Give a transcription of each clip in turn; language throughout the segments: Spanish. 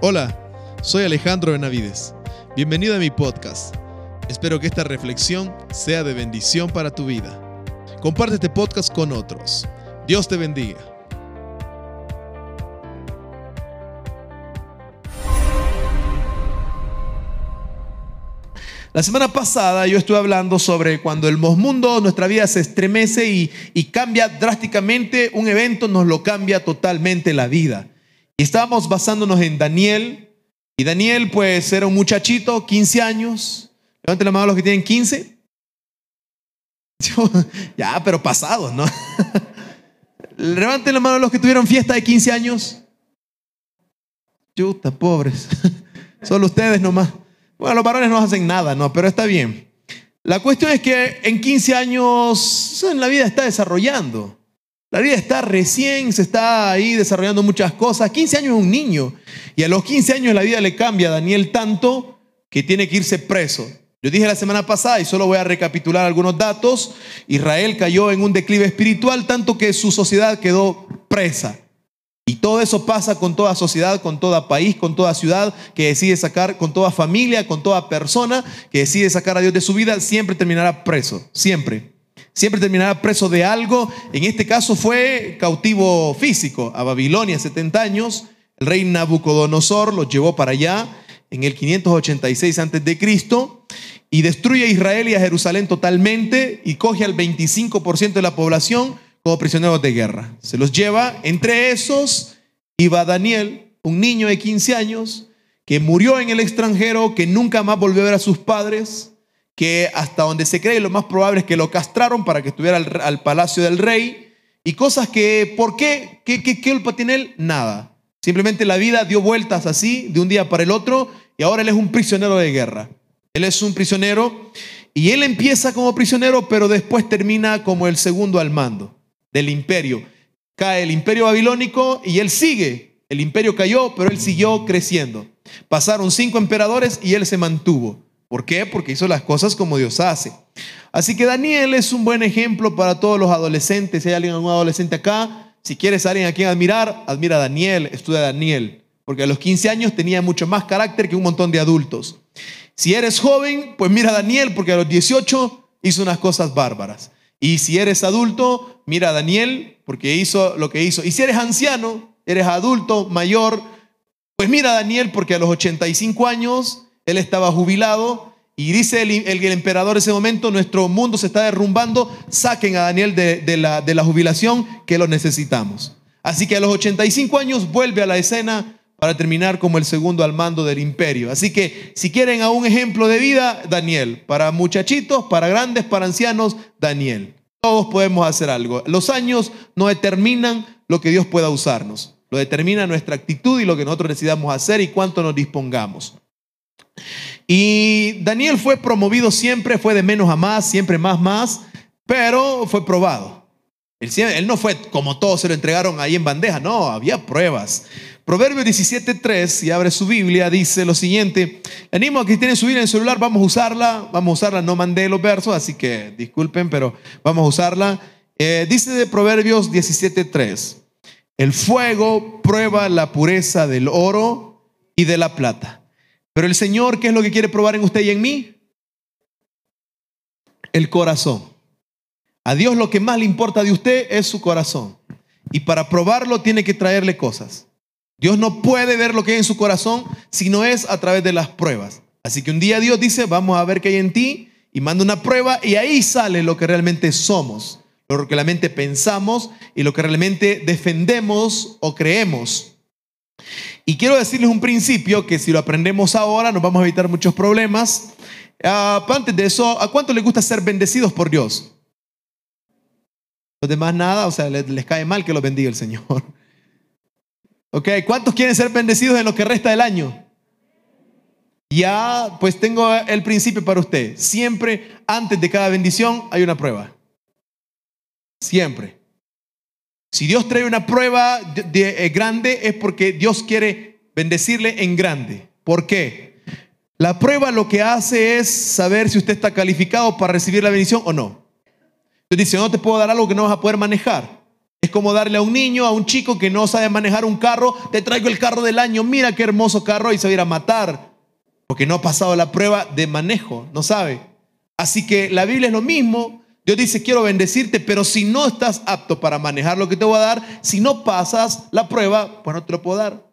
Hola, soy Alejandro Benavides. Bienvenido a mi podcast. Espero que esta reflexión sea de bendición para tu vida. Comparte este podcast con otros. Dios te bendiga. La semana pasada yo estuve hablando sobre cuando el mundo, nuestra vida se estremece y, y, cambia drásticamente, un evento nos lo cambia totalmente la vida. Y estábamos basándonos en Daniel. Y Daniel pues era un muchachito, 15 años. Levanten la mano los que tienen 15. ya, pero pasados, ¿no? Levanten la mano los que tuvieron fiesta de 15 años. Chuta, pobres. Solo ustedes nomás. Bueno, los varones no hacen nada, ¿no? Pero está bien. La cuestión es que en 15 años en la vida está desarrollando. La vida está recién, se está ahí desarrollando muchas cosas. 15 años es un niño. Y a los 15 años la vida le cambia a Daniel tanto que tiene que irse preso. Yo dije la semana pasada, y solo voy a recapitular algunos datos, Israel cayó en un declive espiritual tanto que su sociedad quedó presa. Y todo eso pasa con toda sociedad, con todo país, con toda ciudad que decide sacar, con toda familia, con toda persona que decide sacar a Dios de su vida, siempre terminará preso, siempre. Siempre terminará preso de algo. En este caso fue cautivo físico a Babilonia, 70 años. El rey Nabucodonosor lo llevó para allá en el 586 a.C. y destruye a Israel y a Jerusalén totalmente y coge al 25% de la población como prisioneros de guerra. Se los lleva, entre esos iba Daniel, un niño de 15 años, que murió en el extranjero, que nunca más volvió a ver a sus padres, que hasta donde se cree lo más probable es que lo castraron para que estuviera al, palacio del rey, y cosas que, ¿por qué? ¿Qué, qué, qué culpa tiene él? Nada. Simplemente la vida dio vueltas así, de un día para el otro, y ahora él es un prisionero de guerra. Él es un prisionero, y él empieza como prisionero, pero después termina como el segundo al mando del imperio. Cae el imperio babilónico y él sigue. El imperio cayó, pero él siguió creciendo. Pasaron cinco emperadores y él se mantuvo. ¿Por qué? Porque hizo las cosas como Dios hace. Así que Daniel es un buen ejemplo para todos los adolescentes. Si hay alguien, algún adolescente acá, si quieres alguien a quien admirar, admira a Daniel, estudia a Daniel. Porque a los 15 años tenía mucho más carácter que un montón de adultos. Si eres joven, pues mira a Daniel, porque a los 18 hizo unas cosas bárbaras. Y si eres adulto, mira a Daniel, porque hizo lo que hizo. Y si eres anciano, eres adulto, mayor, pues mira a Daniel, porque a los 85 años él estaba jubilado. Y dice el, el, emperador en ese momento, nuestro mundo se está derrumbando, saquen a Daniel de, la, de la jubilación, que lo necesitamos. Así que a los 85 años vuelve a la escena para terminar como el segundo al mando del imperio. Así que si quieren a un ejemplo de vida, Daniel. Para muchachitos, para grandes, para ancianos, Daniel. Todos podemos hacer algo. Los años no determinan lo que Dios pueda usarnos. Lo determina nuestra actitud y lo que nosotros decidamos hacer y cuánto nos dispongamos. Y Daniel fue promovido siempre, fue de menos a más, siempre más, más, pero fue probado. Él, no fue como todos se lo entregaron ahí en bandeja, no, había pruebas. Proverbio 17.3, si abre su Biblia, dice lo siguiente. animo a que tienen su Biblia en el celular, vamos a usarla. Vamos a usarla, no mandé los versos, así que disculpen, pero vamos a usarla. Eh, dice de Proverbios 17.3, el fuego prueba la pureza del oro y de la plata. Pero el Señor, ¿qué es lo que quiere probar en usted y en mí? El corazón. A Dios lo que más le importa de usted es su corazón. Y para probarlo tiene que traerle cosas. Dios no puede ver lo que hay en su corazón si no es a través de las pruebas. Así que un día Dios dice, vamos a ver qué hay en ti y manda una prueba y ahí sale lo que realmente somos, lo que realmente pensamos y lo que realmente defendemos o creemos. Y quiero decirles un principio que si lo aprendemos ahora nos vamos a evitar muchos problemas. Uh, antes de eso, ¿a cuánto les gusta ser bendecidos por Dios? Los demás nada, o sea, les, cae mal que los bendiga el Señor. Ok, ¿cuántos quieren ser bendecidos en lo que resta del año? Ya, pues tengo el principio para usted. Siempre, antes de cada bendición, hay una prueba. Siempre. Si Dios trae una prueba de, eh, grande, es porque Dios quiere bendecirle en grande. ¿Por qué? La prueba lo que hace es saber si usted está calificado para recibir la bendición o no. Entonces dice, no te puedo dar algo que no vas a poder manejar. Es como darle a un niño, a un chico que no sabe manejar un carro, te traigo el carro del año, mira qué hermoso carro y se va a ir a matar, porque no ha pasado la prueba de manejo, no sabe. Así que la Biblia es lo mismo. Dios dice, quiero bendecirte, pero si no estás apto para manejar lo que te voy a dar, si no pasas la prueba, pues no te lo puedo dar.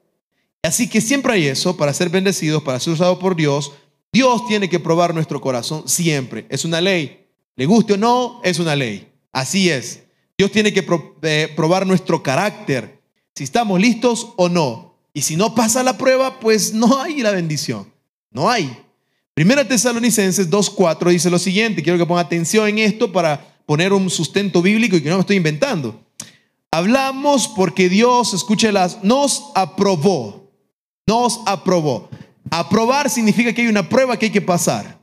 Así que siempre hay eso, para ser bendecidos, para ser usados por Dios, Dios tiene que probar nuestro corazón siempre. Es una ley. Le guste o no, es una ley. Así es. Dios tiene que eh, probar nuestro carácter, si estamos listos o no. Y si no pasa la prueba, pues no hay la bendición. No hay. Primera Tesalonicenses 2.4 dice lo siguiente. Quiero que ponga atención en esto para poner un sustento bíblico y que no me estoy inventando. Hablamos porque Dios, escúchelas, nos aprobó. Nos aprobó. Aprobar significa que hay una prueba que hay que pasar.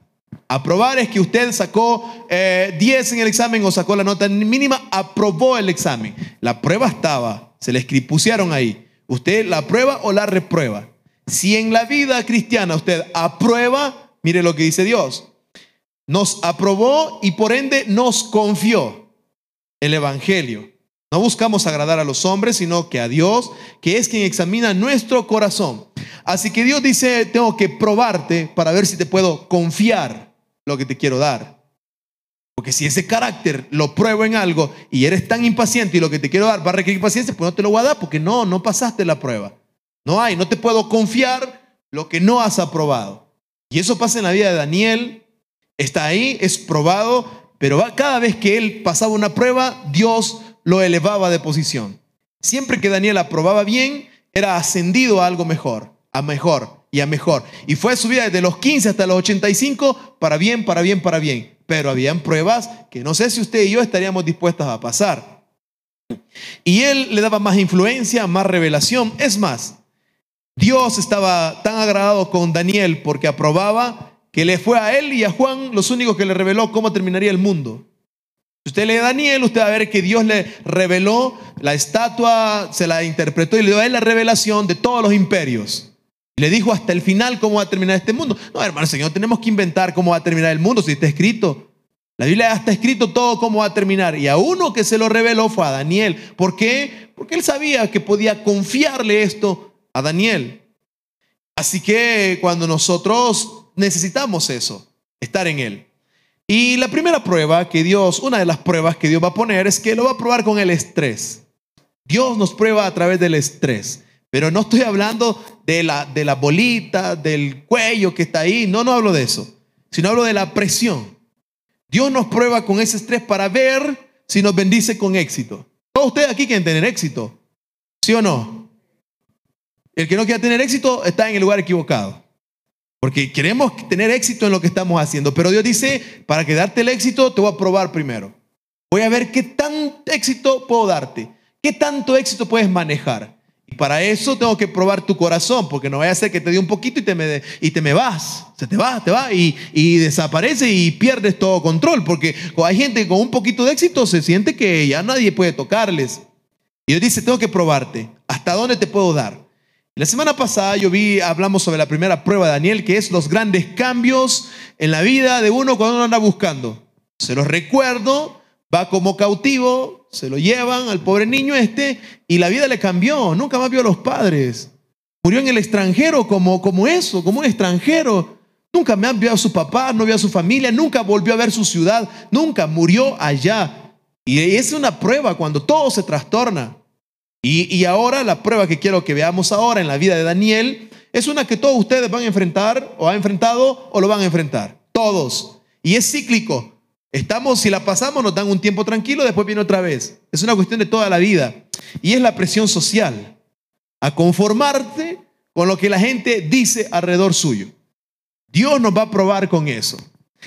Aprobar es que usted sacó 10 eh, en el examen o sacó la nota mínima, aprobó el examen. La prueba estaba, se le pusieron ahí. Usted la aprueba o la reprueba. Si en la vida cristiana usted aprueba, mire lo que dice Dios. Nos aprobó y por ende nos confió el Evangelio. No buscamos agradar a los hombres, sino que a Dios, que es quien examina nuestro corazón. Así que Dios dice, tengo que probarte para ver si te puedo confiar lo que te quiero dar. Porque si ese carácter lo pruebo en algo y eres tan impaciente y lo que te quiero dar va a requerir paciencia, pues no te lo voy a dar porque no, no pasaste la prueba. No hay, no te puedo confiar lo que no has aprobado. Y eso pasa en la vida de Daniel. Está ahí, es probado, pero cada vez que él pasaba una prueba, Dios lo elevaba de posición. Siempre que Daniel aprobaba bien, era ascendido a algo mejor, a mejor y a mejor. Y fue subida desde los 15 hasta los 85 para bien, para bien, para bien. Pero habían pruebas que no sé si usted y yo estaríamos dispuestos a pasar. Y él le daba más influencia, más revelación. Es más, Dios estaba tan agradado con Daniel porque aprobaba que le fue a él y a Juan los únicos que le reveló cómo terminaría el mundo. Si usted lee Daniel, usted va a ver que Dios le reveló la estatua, se la interpretó y le dio a él la revelación de todos los imperios. Le dijo hasta el final cómo va a terminar este mundo. No, hermano, Señor, tenemos que inventar cómo va a terminar el mundo si está escrito. La Biblia está escrito todo cómo va a terminar. Y a uno que se lo reveló fue a Daniel. ¿Por qué? Porque él sabía que podía confiarle esto a Daniel. Así que cuando nosotros necesitamos eso, estar en él. Y la primera prueba que Dios, una de las pruebas que Dios va a poner es que lo va a probar con el estrés. Dios nos prueba a través del estrés. Pero no estoy hablando de la, de la bolita, del cuello que está ahí. No, no hablo de eso. Sino hablo de la presión. Dios nos prueba con ese estrés para ver si nos bendice con éxito. Todos ustedes aquí quieren tener éxito. ¿Sí o no? El que no quiera tener éxito está en el lugar equivocado. Porque queremos tener éxito en lo que estamos haciendo. Pero Dios dice, para que darte el éxito, te voy a probar primero. Voy a ver qué tan éxito puedo darte. ¿Qué tanto éxito puedes manejar? Y para eso tengo que probar tu corazón, porque no vaya a ser que te dé un poquito y te me, y te me vas. Se te va, te va y, y desaparece y pierdes todo control. Porque hay gente con un poquito de éxito se siente que ya nadie puede tocarles. Y Dios dice, tengo que probarte. ¿Hasta dónde te puedo dar? La semana pasada yo vi, hablamos sobre la primera prueba de Daniel, que es los grandes cambios en la vida de uno cuando uno anda buscando. Se los recuerdo, va como cautivo, se lo llevan al pobre niño este y la vida le cambió, nunca más vio a los padres. Murió en el extranjero como, como eso, como un extranjero. Nunca han visto a su papá, no vio a su familia, nunca volvió a ver su ciudad, nunca murió allá. Y es una prueba cuando todo se trastorna. Y, ahora la prueba que quiero que veamos ahora en la vida de Daniel es una que todos ustedes van a enfrentar o han enfrentado o lo van a enfrentar. Todos. Y es cíclico. Estamos, si la pasamos, nos dan un tiempo tranquilo, después viene otra vez. Es una cuestión de toda la vida. Y es la presión social. A conformarte con lo que la gente dice alrededor suyo. Dios nos va a probar con eso.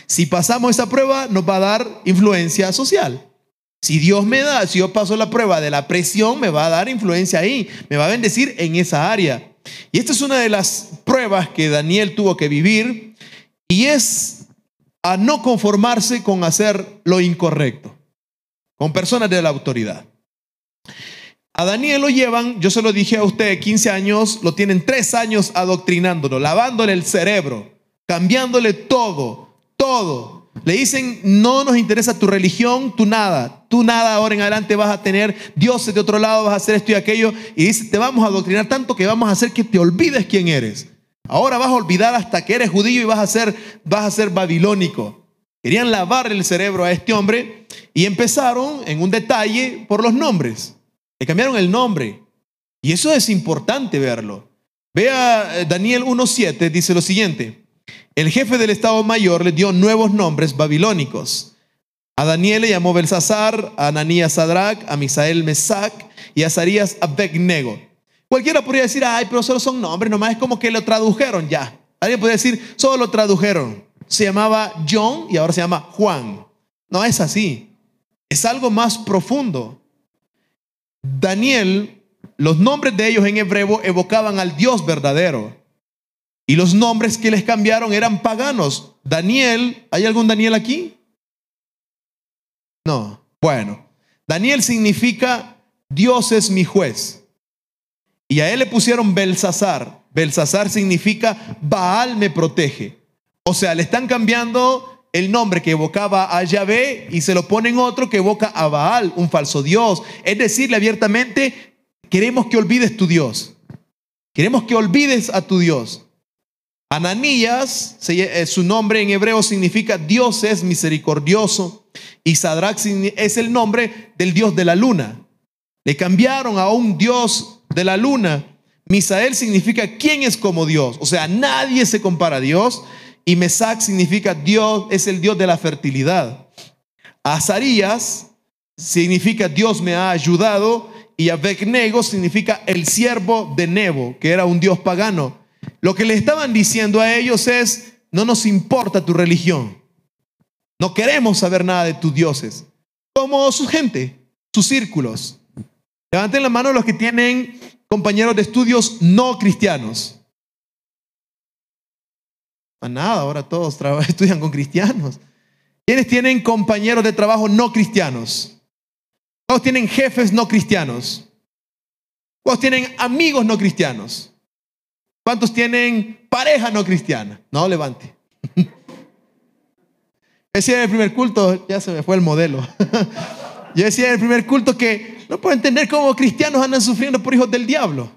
Si pasamos esa prueba, nos va a dar influencia social. Si Dios me da, si yo paso la prueba de la presión, me va a dar influencia ahí, me va a bendecir en esa área. Y esta es una de las pruebas que Daniel tuvo que vivir y es a no conformarse con hacer lo incorrecto, con personas de la autoridad. A Daniel lo llevan, yo se lo dije a usted, 15 años, lo tienen 3 años adoctrinándolo, lavándole el cerebro, cambiándole todo, todo Le dicen, no nos interesa tu religión, tú nada. Tú nada ahora en adelante vas a tener dioses de otro lado, vas a hacer esto y aquello. Y dice, te vamos a adoctrinar tanto que vamos a hacer que te olvides quién eres. Ahora vas a olvidar hasta que eres judío y vas a ser, vas a ser babilónico. Querían lavar el cerebro a este hombre y empezaron en un detalle por los nombres. Le cambiaron el nombre. Y eso es importante verlo. Vea eh, Daniel 1.7, dice lo siguiente. El jefe del Estado Mayor le dio nuevos nombres babilónicos. A Daniel le llamó Belsasar, a Ananías Sadrach, a Misael Mesac y a Azarías Abednego. Cualquiera podría decir, ay, pero solo son nombres, nomás es como que lo tradujeron ya. Alguien podría decir, solo lo tradujeron. Se llamaba John y ahora se llama Juan. No es así. Es algo más profundo. Daniel, los nombres de ellos en hebreo evocaban al Dios verdadero. Y los nombres que les cambiaron eran paganos. Daniel, ¿hay algún Daniel aquí? No. Bueno, Daniel significa Dios es mi juez. Y a él le pusieron Belsasar. Belsasar significa Baal me protege. O sea, le están cambiando el nombre que evocaba a Yahvé y se lo ponen otro que evoca a Baal, un falso Dios. Es decirle abiertamente, queremos que olvides tu Dios. Queremos que olvides a tu Dios. Ananías, eh, su nombre en hebreo significa Dios es misericordioso. Y Sadrach es el nombre del Dios de la luna. Le cambiaron a un Dios de la luna. Misael significa quién es como Dios. O sea, nadie se compara a Dios. Y Mesac significa Dios es el Dios de la fertilidad. Azarías significa Dios me ha ayudado. Y Abednego significa el siervo de Nebo, que era un Dios pagano. Lo que le estaban diciendo a ellos es, no nos importa tu religión. No queremos saber nada de tus dioses. Como su gente, sus círculos. Levanten la mano los que tienen compañeros de estudios no cristianos. A nada, ahora todos estudian con cristianos. ¿Quiénes tienen compañeros de trabajo no cristianos? ¿Cuántos tienen jefes no cristianos? ¿Cuántos tienen amigos no cristianos? ¿Cuántos tienen pareja no cristiana? No, levante. Decía en el primer culto, ya se me fue el modelo. Yo decía en el primer culto que no puedo entender cómo cristianos andan sufriendo por hijos del diablo.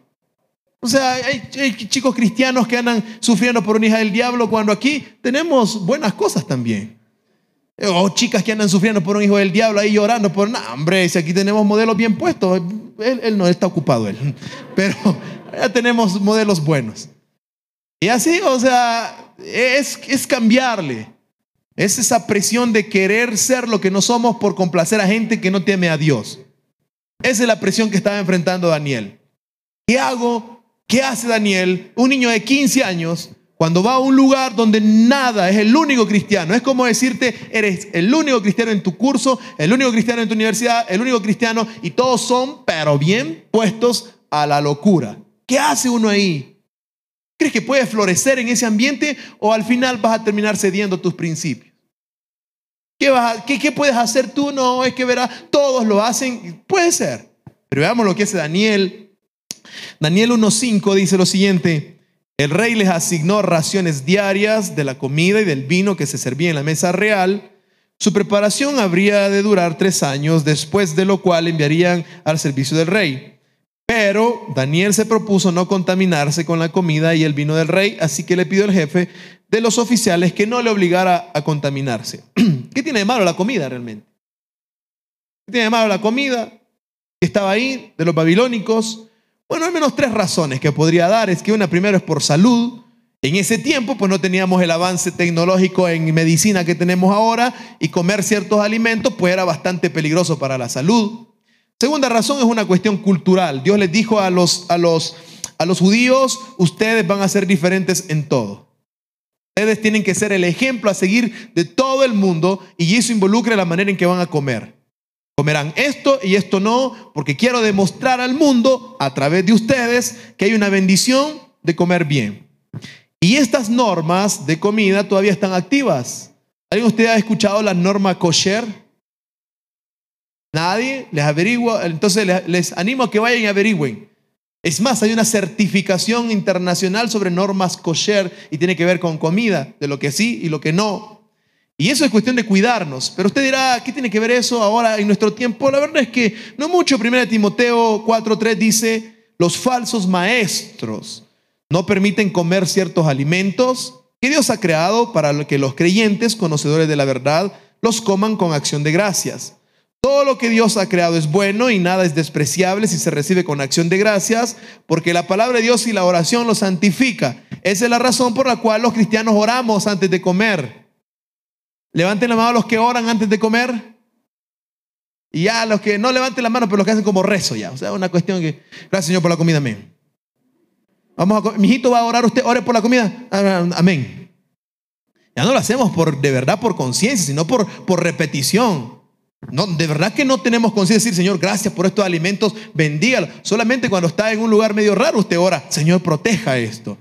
O sea, hay, chicos cristianos que andan sufriendo por una hija del diablo cuando aquí tenemos buenas cosas también. O chicas que andan sufriendo por un hijo del diablo ahí llorando por, no, hombre, si aquí tenemos modelos bien puestos, él, él no está ocupado él. Pero ya tenemos modelos buenos. Y así, o sea, es, es cambiarle. Es esa presión de querer ser lo que no somos por complacer a gente que no teme a Dios. Esa es la presión que estaba enfrentando Daniel. ¿Qué hago? ¿Qué hace Daniel? Un niño de 15 años, cuando va a un lugar donde nada es el único cristiano. Es como decirte, eres el único cristiano en tu curso, el único cristiano en tu universidad, el único cristiano, y todos son, pero bien puestos a la locura. ¿Qué hace uno ahí? ¿Crees que puede florecer en ese ambiente o al final vas a terminar cediendo tus principios? ¿Qué, puedes hacer tú? No, es que verás, todos lo hacen. Puede ser. Pero veamos lo que hace Daniel. Daniel 1.5 dice lo siguiente. El rey les asignó raciones diarias de la comida y del vino que se servía en la mesa real. Su preparación habría de durar tres años, después de lo cual enviarían al servicio del rey. Pero Daniel se propuso no contaminarse con la comida y el vino del rey, así que le pidió al jefe de los oficiales que no le obligara a contaminarse. ¿Qué tiene de malo la comida realmente? ¿Qué tiene de malo la comida que estaba ahí de los babilónicos? Bueno, al menos tres razones que podría dar. Es que una primero es por salud. En ese tiempo pues no teníamos el avance tecnológico en medicina que tenemos ahora y comer ciertos alimentos pues era bastante peligroso para la salud. Segunda razón es una cuestión cultural. Dios les dijo a los, a los, a los judíos, ustedes van a ser diferentes en todo. Ustedes tienen que ser el ejemplo a seguir de todo el mundo y eso involucra la manera en que van a comer. Comerán esto y esto no, porque quiero demostrar al mundo a través de ustedes que hay una bendición de comer bien. Y estas normas de comida todavía están activas. ¿Alguien de ustedes ha escuchado la norma kosher? Nadie les averigua, entonces les, animo a que vayan y averigüen. Es más, hay una certificación internacional sobre normas kosher y tiene que ver con comida, de lo que sí y lo que no. Y eso es cuestión de cuidarnos. Pero usted dirá, ¿qué tiene que ver eso ahora en nuestro tiempo? La verdad es que no mucho. 1 Timoteo 4.3 dice, los falsos maestros no permiten comer ciertos alimentos que Dios ha creado para que los creyentes, conocedores de la verdad, los coman con acción de gracias. Todo lo que Dios ha creado es bueno y nada es despreciable si se recibe con acción de gracias, porque la palabra de Dios y la oración lo santifica. Esa es la razón por la cual los cristianos oramos antes de comer. Levanten la mano los que oran antes de comer. Y ya los que no levanten la mano, pero los que hacen como rezo ya. O sea, una cuestión que. Gracias, Señor, por la comida. Amén. Vamos a. Mi hijito va a orar, usted ore por la comida. Amén. Ya no lo hacemos por, de verdad por conciencia, sino por, por repetición. No, de verdad que no tenemos conciencia de decir, Señor, gracias por estos alimentos, bendígalo. Solamente cuando está en un lugar medio raro, usted ora, Señor, proteja esto.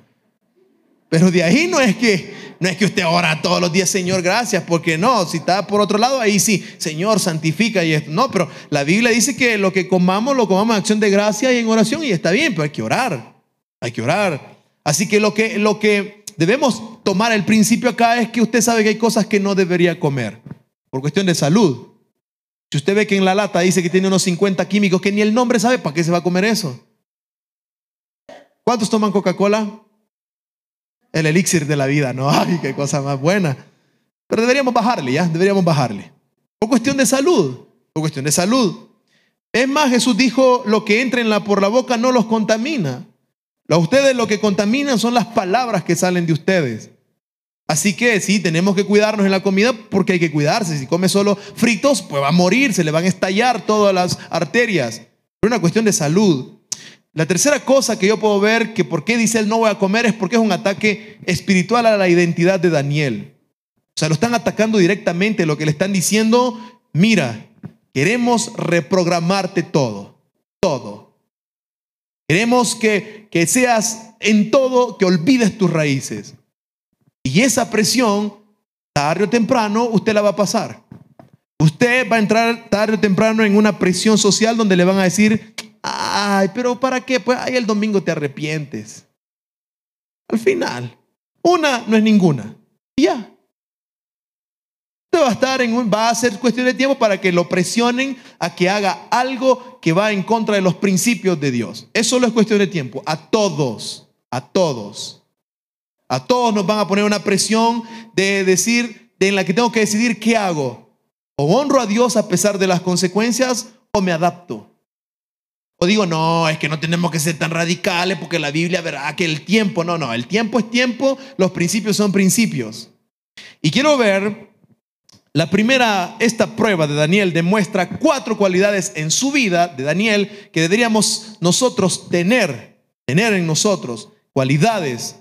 Pero de ahí no es que no es que usted ora todos los días, Señor, gracias, porque no, si está por otro lado, ahí sí, Señor, santifica y. No, pero la Biblia dice que lo que comamos, lo comamos en acción de gracia y en oración, y está bien, pero hay que orar, hay que orar. Así que lo que, lo que debemos tomar el principio acá es que usted sabe que hay cosas que no debería comer, por cuestión de salud. Si usted ve que en la lata dice que tiene unos 50 químicos que ni el nombre sabe, ¿para qué se va a comer eso? ¿Cuántos toman Coca-Cola? El elixir de la vida, ¿no? Ay, qué cosa más buena. Pero deberíamos bajarle, ¿ya? Deberíamos bajarle. Por cuestión de salud, por cuestión de salud. Es más, Jesús dijo, lo que entra en la, por la boca no los contamina. A ustedes lo que contaminan son las palabras que salen de ustedes. Así que sí, tenemos que cuidarnos en la comida porque hay que cuidarse. Si come solo fritos, pues va a morir, se le van a estallar todas las arterias. Es una cuestión de salud. La tercera cosa que yo puedo ver que por qué dice él no voy a comer es porque es un ataque espiritual a la identidad de Daniel. O sea, lo están atacando directamente, lo que le están diciendo, mira, queremos reprogramarte todo, todo. Queremos que, que seas en todo, que olvides tus raíces. Y esa presión, tarde o temprano, usted la va a pasar. Usted va a entrar tarde o temprano en una presión social donde le van a decir, ay, pero ¿para qué? Pues ahí el domingo te arrepientes. Al final, una no es ninguna. ya. Usted va a estar en un, va a ser cuestión de tiempo para que lo presionen a que haga algo que va en contra de los principios de Dios. Eso solo es cuestión de tiempo. A todos, a todos. A todos nos van a poner una presión de decir, de en la que tengo que decidir qué hago. O honro a Dios a pesar de las consecuencias o me adapto. O digo, no, es que no tenemos que ser tan radicales porque la Biblia verá que el tiempo, no, no, el tiempo es tiempo, los principios son principios. Y quiero ver, la primera, esta prueba de Daniel demuestra cuatro cualidades en su vida de Daniel que deberíamos nosotros tener, tener en nosotros, cualidades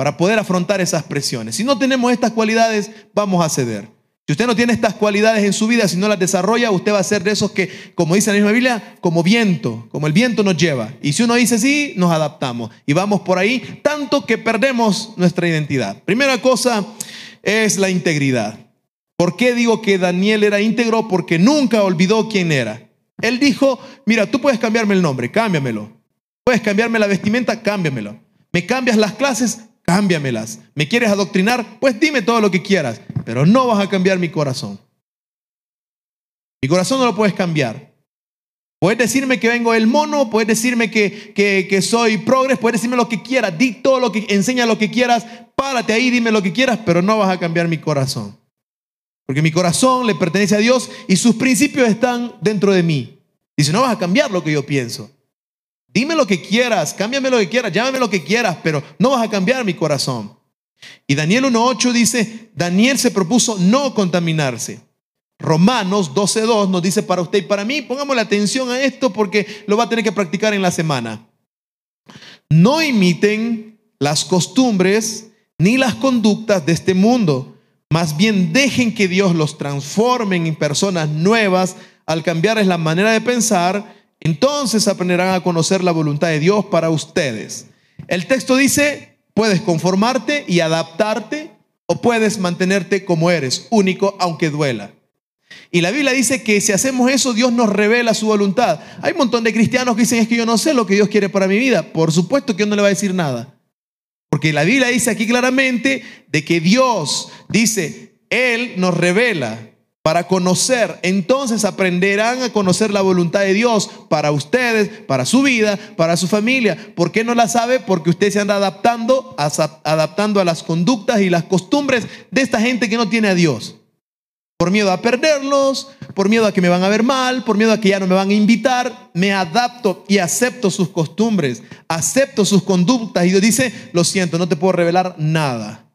para poder afrontar esas presiones. Si no tenemos estas cualidades, vamos a ceder. Si usted no tiene estas cualidades en su vida, si no las desarrolla, usted va a ser de esos que, como dice la misma Biblia, como viento, como el viento nos lleva. Y si uno dice sí, nos adaptamos y vamos por ahí, tanto que perdemos nuestra identidad. Primera cosa es la integridad. ¿Por qué digo que Daniel era íntegro? Porque nunca olvidó quién era. Él dijo, mira, tú puedes cambiarme el nombre, cámbiamelo. Puedes cambiarme la vestimenta, cámbiamelo. Me cambias las clases, cámbiamelas. ¿Me quieres adoctrinar? Pues dime todo lo que quieras, pero no vas a cambiar mi corazón. Mi corazón no lo puedes cambiar. Puedes decirme que vengo del mono, puedes decirme que, que, soy progres, puedes decirme lo que quieras, di todo lo que, enseña lo que quieras, párate ahí, dime lo que quieras, pero no vas a cambiar mi corazón. Porque mi corazón le pertenece a Dios y sus principios están dentro de mí. Dice, no vas a cambiar lo que yo pienso. Dime lo que quieras, cámbiame lo que quieras, llámame lo que quieras, pero no vas a cambiar mi corazón. Y Daniel 1.8 dice, Daniel se propuso no contaminarse. Romanos 12.2 nos dice para usted y para mí, pongámosle atención a esto porque lo va a tener que practicar en la semana. No imiten las costumbres ni las conductas de este mundo, más bien dejen que Dios los transforme en personas nuevas al cambiarles la manera de pensar entonces aprenderán a conocer la voluntad de Dios para ustedes. El texto dice, puedes conformarte y adaptarte o puedes mantenerte como eres, único aunque duela. Y la Biblia dice que si hacemos eso, Dios nos revela su voluntad. Hay un montón de cristianos que dicen, es que yo no sé lo que Dios quiere para mi vida. Por supuesto que Dios no le va a decir nada. Porque la Biblia dice aquí claramente de que Dios dice, Él nos revela para conocer. Entonces aprenderán a conocer la voluntad de Dios para ustedes, para su vida, para su familia. ¿Por qué no la sabe? Porque usted se anda adaptando, adaptando a las conductas y las costumbres de esta gente que no tiene a Dios. Por miedo a perderlos, por miedo a que me van a ver mal, por miedo a que ya no me van a invitar, me adapto y acepto sus costumbres, acepto sus conductas. Y Dios dice, lo siento, no te puedo revelar nada.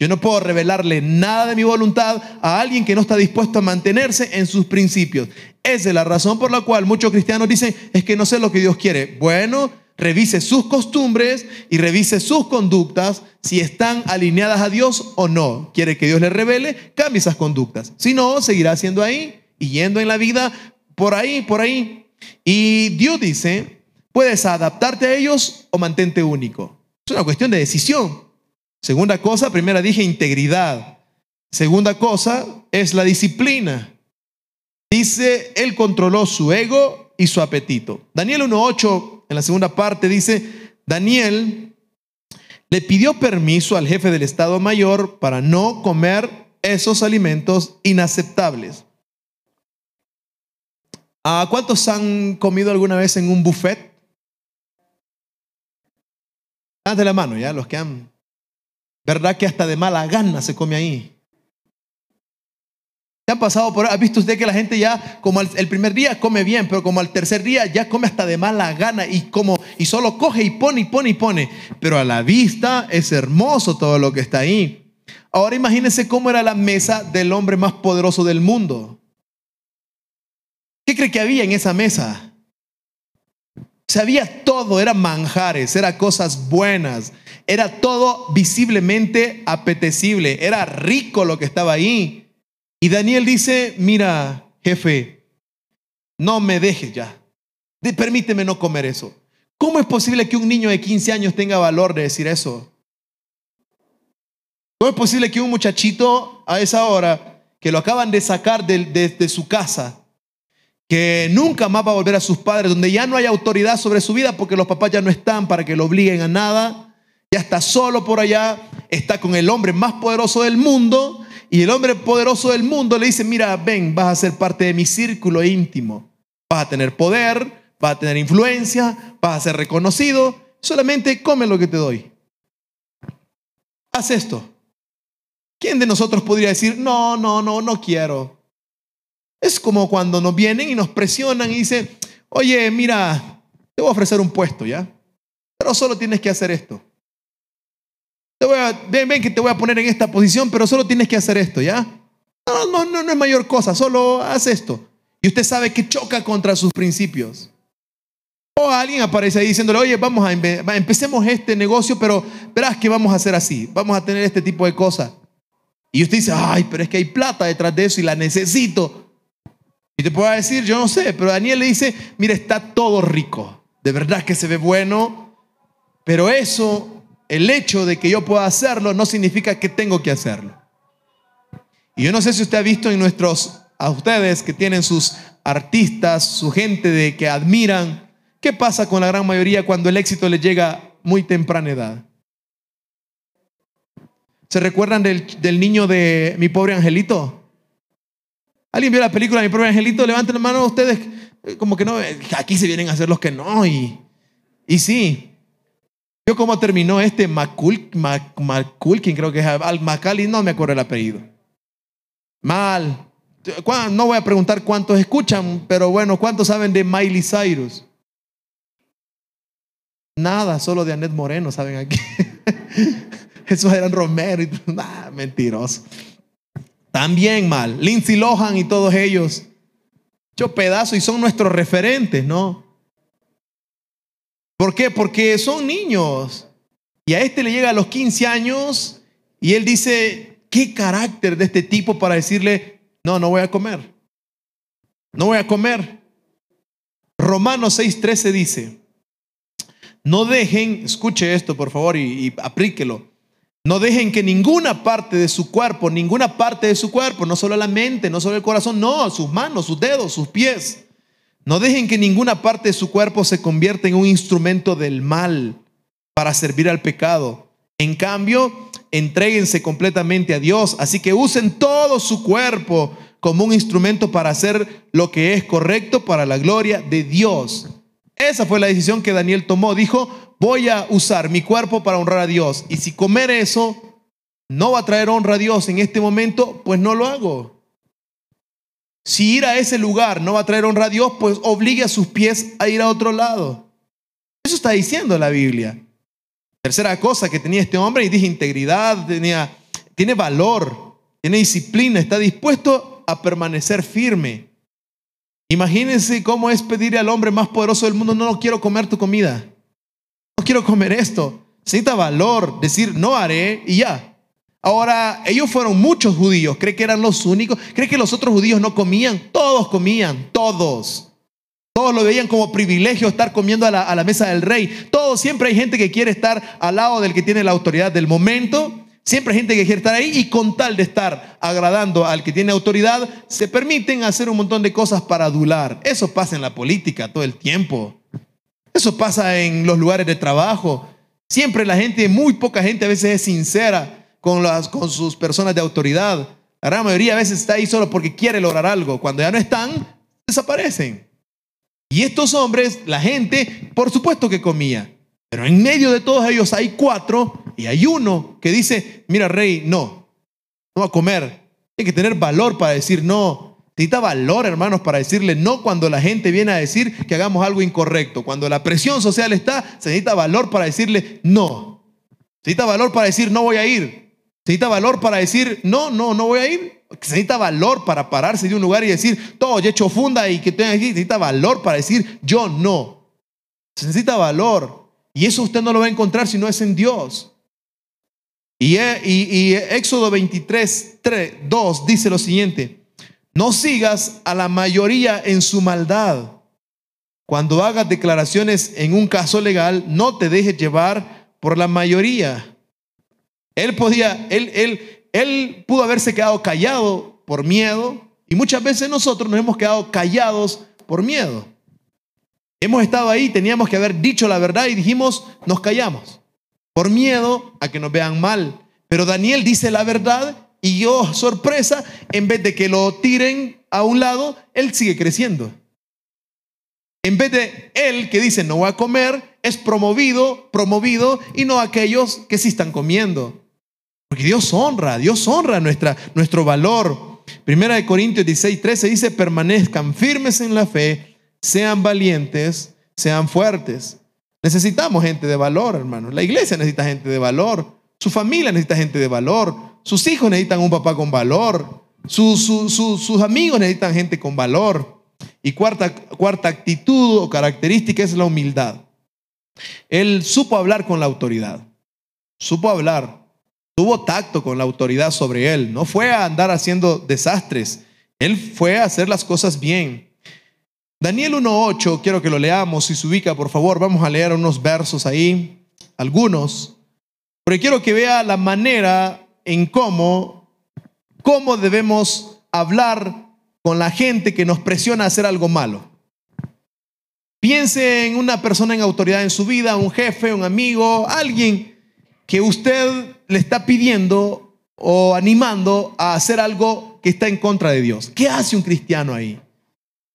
Yo no puedo revelarle nada de mi voluntad a alguien que no está dispuesto a mantenerse en sus principios. Esa es la razón por la cual muchos cristianos dicen, es que no sé lo que Dios quiere. Bueno, revise sus costumbres y revise sus conductas si están alineadas a Dios o no. Quiere que Dios le revele, cambie esas conductas. Si no, seguirá siendo ahí y yendo en la vida por ahí, por ahí. Y Dios dice, puedes adaptarte a ellos o mantente único. Es una cuestión de decisión. Segunda cosa, primera dije integridad. Segunda cosa es la disciplina. Dice, él controló su ego y su apetito. Daniel 1.8, en la segunda parte, dice, Daniel le pidió permiso al jefe del Estado Mayor para no comer esos alimentos inaceptables. ¿A cuántos han comido alguna vez en un buffet? de la mano, ya, los que han ¿Verdad que hasta de mala gana se come ahí? ¿Se han pasado por ¿Ha visto usted que la gente ya, como el, primer día come bien, pero como al tercer día ya come hasta de mala gana y como y solo coge y pone y pone y pone? Pero a la vista es hermoso todo lo que está ahí. Ahora imagínense cómo era la mesa del hombre más poderoso del mundo. ¿Qué cree que había en esa mesa? Sabía todo, eran manjares, eran cosas buenas, era todo visiblemente apetecible, era rico lo que estaba ahí. Y Daniel dice, mira, jefe, no me dejes ya, permíteme no comer eso. ¿Cómo es posible que un niño de 15 años tenga valor de decir eso? ¿Cómo es posible que un muchachito a esa hora, que lo acaban de sacar de, su casa, que nunca más va a volver a sus padres, donde ya no hay autoridad sobre su vida porque los papás ya no están para que lo obliguen a nada, ya está solo por allá, está con el hombre más poderoso del mundo y el hombre poderoso del mundo le dice, mira, ven, vas a ser parte de mi círculo íntimo, vas a tener poder, vas a tener influencia, vas a ser reconocido, solamente come lo que te doy. Haz esto. ¿Quién de nosotros podría decir, no, no, no, no quiero? Es como cuando nos vienen y nos presionan y dicen, oye, mira, te voy a ofrecer un puesto, ¿ya? Pero solo tienes que hacer esto. Te voy a, ven, ven que te voy a poner en esta posición, pero solo tienes que hacer esto, ¿ya? No, no, no, no es mayor cosa, solo haz esto. Y usted sabe que choca contra sus principios. O alguien aparece ahí diciéndole, oye, vamos a, empecemos este negocio, pero verás que vamos a hacer así, vamos a tener este tipo de cosas. Y usted dice, ay, pero es que hay plata detrás de eso y la necesito. Y te puedo decir, yo no sé, pero Daniel le dice, mira, está todo rico, de verdad que se ve bueno, pero eso, el hecho de que yo pueda hacerlo, no significa que tengo que hacerlo. Y yo no sé si usted ha visto en nuestros, a ustedes que tienen sus artistas, su gente de que admiran, ¿qué pasa con la gran mayoría cuando el éxito les llega muy temprana edad? ¿Se recuerdan del, del niño de mi pobre angelito? ¿Alguien vio la película Mi propio angelito? Levanten la mano ustedes, eh, como que no, eh, aquí se vienen a hacer los que no. Y, y sí. ¿Vio cómo terminó este Macul, Maculkin? Creo que es Al Macali, no me acuerdo el apellido. Mal. No voy a preguntar cuántos escuchan, pero bueno, ¿cuántos saben de Miley Cyrus? Nada, solo de Annette Moreno, ¿saben aquí? Esos eran Romero y ah, mentiroso. También mal. Lindsay Lohan y todos ellos. Hecho pedazo y son nuestros referentes, ¿no? ¿Por qué? Porque son niños. Y a este le llega a los 15 años y él dice, ¿qué carácter de este tipo para decirle, no, no voy a comer? No voy a comer. Romanos 6:13 dice, no dejen, escuche esto por favor y, y aplíquelo. No dejen que ninguna parte de su cuerpo, ninguna parte de su cuerpo, no solo la mente, no solo el corazón, no, sus manos, sus dedos, sus pies. No dejen que ninguna parte de su cuerpo se convierta en un instrumento del mal para servir al pecado. En cambio, entréguense completamente a Dios. Así que usen todo su cuerpo como un instrumento para hacer lo que es correcto para la gloria de Dios. Esa fue la decisión que Daniel tomó. Dijo, voy a usar mi cuerpo para honrar a Dios. Y si comer eso no va a traer honra a Dios en este momento, pues no lo hago. Si ir a ese lugar no va a traer honra a Dios, pues obligue a sus pies a ir a otro lado. Eso está diciendo la Biblia. Tercera cosa que tenía este hombre, y dije integridad, tenía, tiene valor, tiene disciplina, está dispuesto a permanecer firme. Imagínense cómo es pedirle al hombre más poderoso del mundo, no, no quiero comer tu comida, no quiero comer esto. necesita valor, decir, no haré y ya. Ahora, ellos fueron muchos judíos, cree que eran los únicos, cree que los otros judíos no comían, todos comían, todos. Todos lo veían como privilegio estar comiendo a la, mesa del rey. Todos, siempre hay gente que quiere estar al lado del que tiene la autoridad del momento. Siempre hay gente que quiere estar ahí y con tal de estar agradando al que tiene autoridad, se permiten hacer un montón de cosas para adular. Eso pasa en la política todo el tiempo. Eso pasa en los lugares de trabajo. Siempre la gente, muy poca gente a veces es sincera con, las, con sus personas de autoridad. La gran mayoría a veces está ahí solo porque quiere lograr algo. Cuando ya no están, desaparecen. Y estos hombres, la gente, por supuesto que comía. Pero en medio de todos ellos hay cuatro y hay uno que dice, mira rey, no, no va a comer. Hay que tener valor para decir no. Necesita valor, hermanos, para decirle no cuando la gente viene a decir que hagamos algo incorrecto. Cuando la presión social está, se necesita valor para decirle no. Se necesita valor para decir no voy a ir. Se necesita valor para decir, no, no, no voy a ir. Se necesita valor para pararse de un lugar y decir, todo, ya he hecho funda y que tenga aquí. Se necesita valor para decir, yo no. Se necesita valor. Y eso usted no lo va a encontrar si no es en Dios. Y, eh, y, y Éxodo 23, 3, 2 dice lo siguiente. No sigas a la mayoría en su maldad. Cuando hagas declaraciones en un caso legal, no te dejes llevar por la mayoría él podía, él, él, él pudo haberse quedado callado por miedo y muchas veces nosotros nos hemos quedado callados por miedo. Hemos estado ahí, teníamos que haber dicho la verdad y dijimos, nos callamos por miedo a que nos vean mal. Pero Daniel dice la verdad y yo, sorpresa, en vez de que lo tiren a un lado, él sigue creciendo. En vez de él que dice no voy a comer, es promovido, promovido y no aquellos que sí están comiendo. Porque Dios honra, Dios honra nuestra, nuestro valor. Primera de Corintios 16, 13 dice, permanezcan firmes en la fe, sean valientes, sean fuertes. Necesitamos gente de valor, hermanos. La iglesia necesita gente de valor. Su familia necesita gente de valor. Sus hijos necesitan un papá con valor. sus amigos necesitan gente con valor. Y cuarta, cuarta actitud o característica es la humildad. Él supo hablar con la autoridad, supo hablar, tuvo tacto con la autoridad sobre él, no fue a andar haciendo desastres, él fue a hacer las cosas bien. Daniel 1.8, quiero que lo leamos, si se ubica, por favor, vamos a leer unos versos ahí, algunos, porque quiero que vea la manera en cómo, cómo debemos hablar con la gente que nos presiona a hacer algo malo. Piense en una persona en autoridad en su vida, un jefe, un amigo, alguien que usted le está pidiendo o animando a hacer algo que está en contra de Dios. ¿Qué hace un cristiano ahí?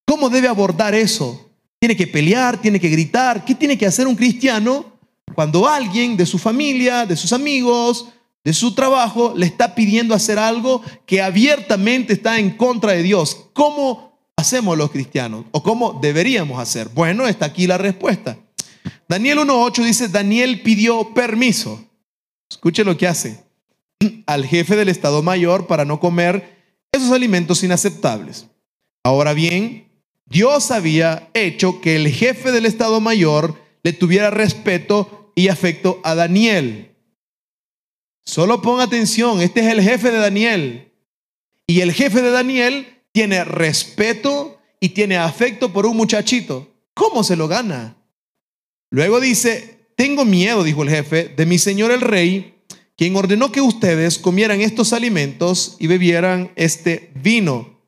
¿Cómo debe abordar eso? ¿Tiene que pelear? ¿Tiene que gritar? ¿Qué tiene que hacer un cristiano cuando alguien de su familia, de sus amigos, de su trabajo le está pidiendo hacer algo que abiertamente está en contra de Dios. ¿Cómo hacemos los cristianos? ¿O cómo deberíamos hacer? Bueno, está aquí la respuesta. Daniel 1.8 dice, Daniel pidió permiso. Escuche lo que hace al jefe del Estado Mayor para no comer esos alimentos inaceptables. Ahora bien, Dios había hecho que el jefe del Estado Mayor le tuviera respeto y afecto a Daniel. Solo ponga atención, este es el jefe de Daniel. Y el jefe de Daniel tiene respeto y tiene afecto por un muchachito. ¿Cómo se lo gana? Luego dice, tengo miedo, dijo el jefe, de mi señor el rey, quien ordenó que ustedes comieran estos alimentos y bebieran este vino.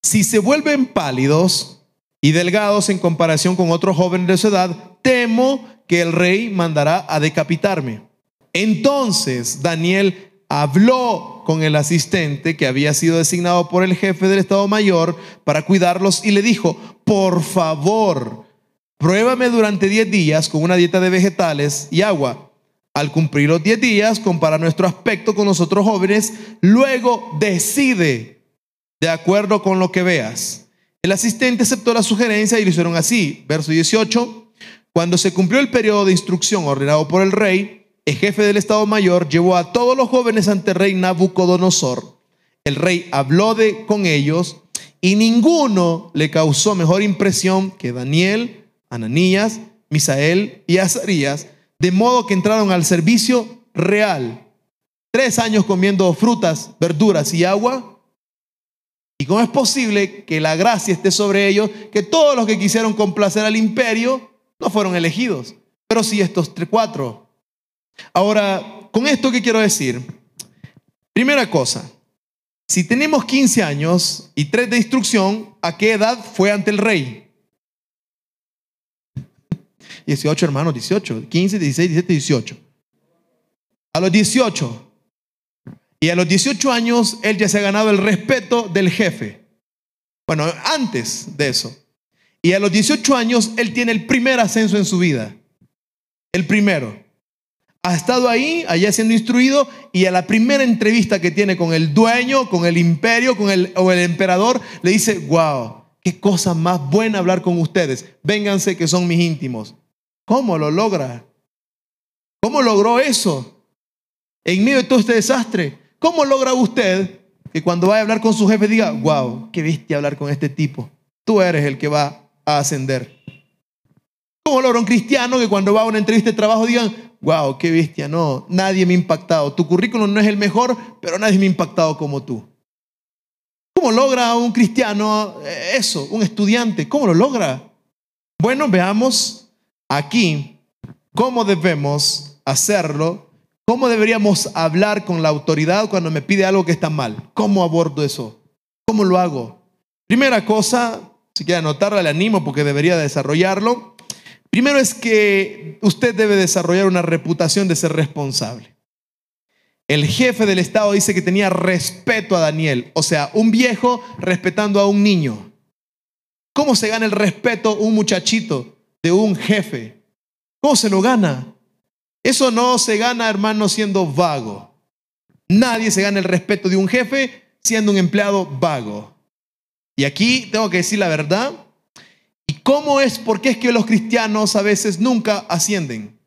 Si se vuelven pálidos y delgados en comparación con otros jóvenes de su edad, temo que el rey mandará a decapitarme. Entonces Daniel habló con el asistente que había sido designado por el jefe del Estado Mayor para cuidarlos y le dijo, por favor, pruébame durante 10 días con una dieta de vegetales y agua. Al cumplir los 10 días, compara nuestro aspecto con los otros jóvenes, luego decide de acuerdo con lo que veas. El asistente aceptó la sugerencia y lo hicieron así. Verso 18. Cuando se cumplió el periodo de instrucción ordenado por el rey, el jefe del Estado Mayor llevó a todos los jóvenes ante el rey Nabucodonosor. El rey habló de, con ellos y ninguno le causó mejor impresión que Daniel, Ananías, Misael y Azarías, de modo que entraron al servicio real. Tres años comiendo frutas, verduras y agua. ¿Y cómo es posible que la gracia esté sobre ellos, que todos los que quisieron complacer al imperio no fueron elegidos? Pero sí estos tres, cuatro. Ahora, con esto, ¿qué quiero decir? Primera cosa, si tenemos 15 años y 3 de instrucción, ¿a qué edad fue ante el rey? 18 hermanos, 18, 15, 16, 17, 18. A los 18. Y a los 18 años él ya se ha ganado el respeto del jefe. Bueno, antes de eso. Y a los 18 años él tiene el primer ascenso en su vida. El primero. Ha estado ahí, allá siendo instruido, y a la primera entrevista que tiene con el dueño, con el imperio, con el, o el emperador, le dice, wow, qué cosa más buena hablar con ustedes. Vénganse que son mis íntimos. ¿Cómo lo logra? ¿Cómo logró eso? En medio de todo este desastre, ¿cómo logra usted que cuando vaya a hablar con su jefe diga, wow, qué bestia hablar con este tipo? Tú eres el que va a ascender. ¿Cómo logra un cristiano que cuando va a una entrevista de trabajo digan, wow, qué bestia, no, nadie me ha impactado. Tu currículum no es el mejor, pero nadie me ha impactado como tú. ¿Cómo logra un cristiano eso, un estudiante? ¿Cómo lo logra? Bueno, veamos aquí cómo debemos hacerlo, cómo deberíamos hablar con la autoridad cuando me pide algo que está mal. ¿Cómo abordo eso? ¿Cómo lo hago? Primera cosa, si quiere anotarla, le animo porque debería desarrollarlo. Primero es que usted debe desarrollar una reputación de ser responsable. El jefe del Estado dice que tenía respeto a Daniel, o sea, un viejo respetando a un niño. ¿Cómo se gana el respeto un muchachito de un jefe. ¿Cómo se lo gana? Eso no se gana, hermano, siendo vago. Nadie se gana el respeto de un jefe siendo un empleado vago. Y aquí tengo que decir la verdad. ¿Y cómo es? ¿Por qué es que los cristianos a veces nunca ascienden?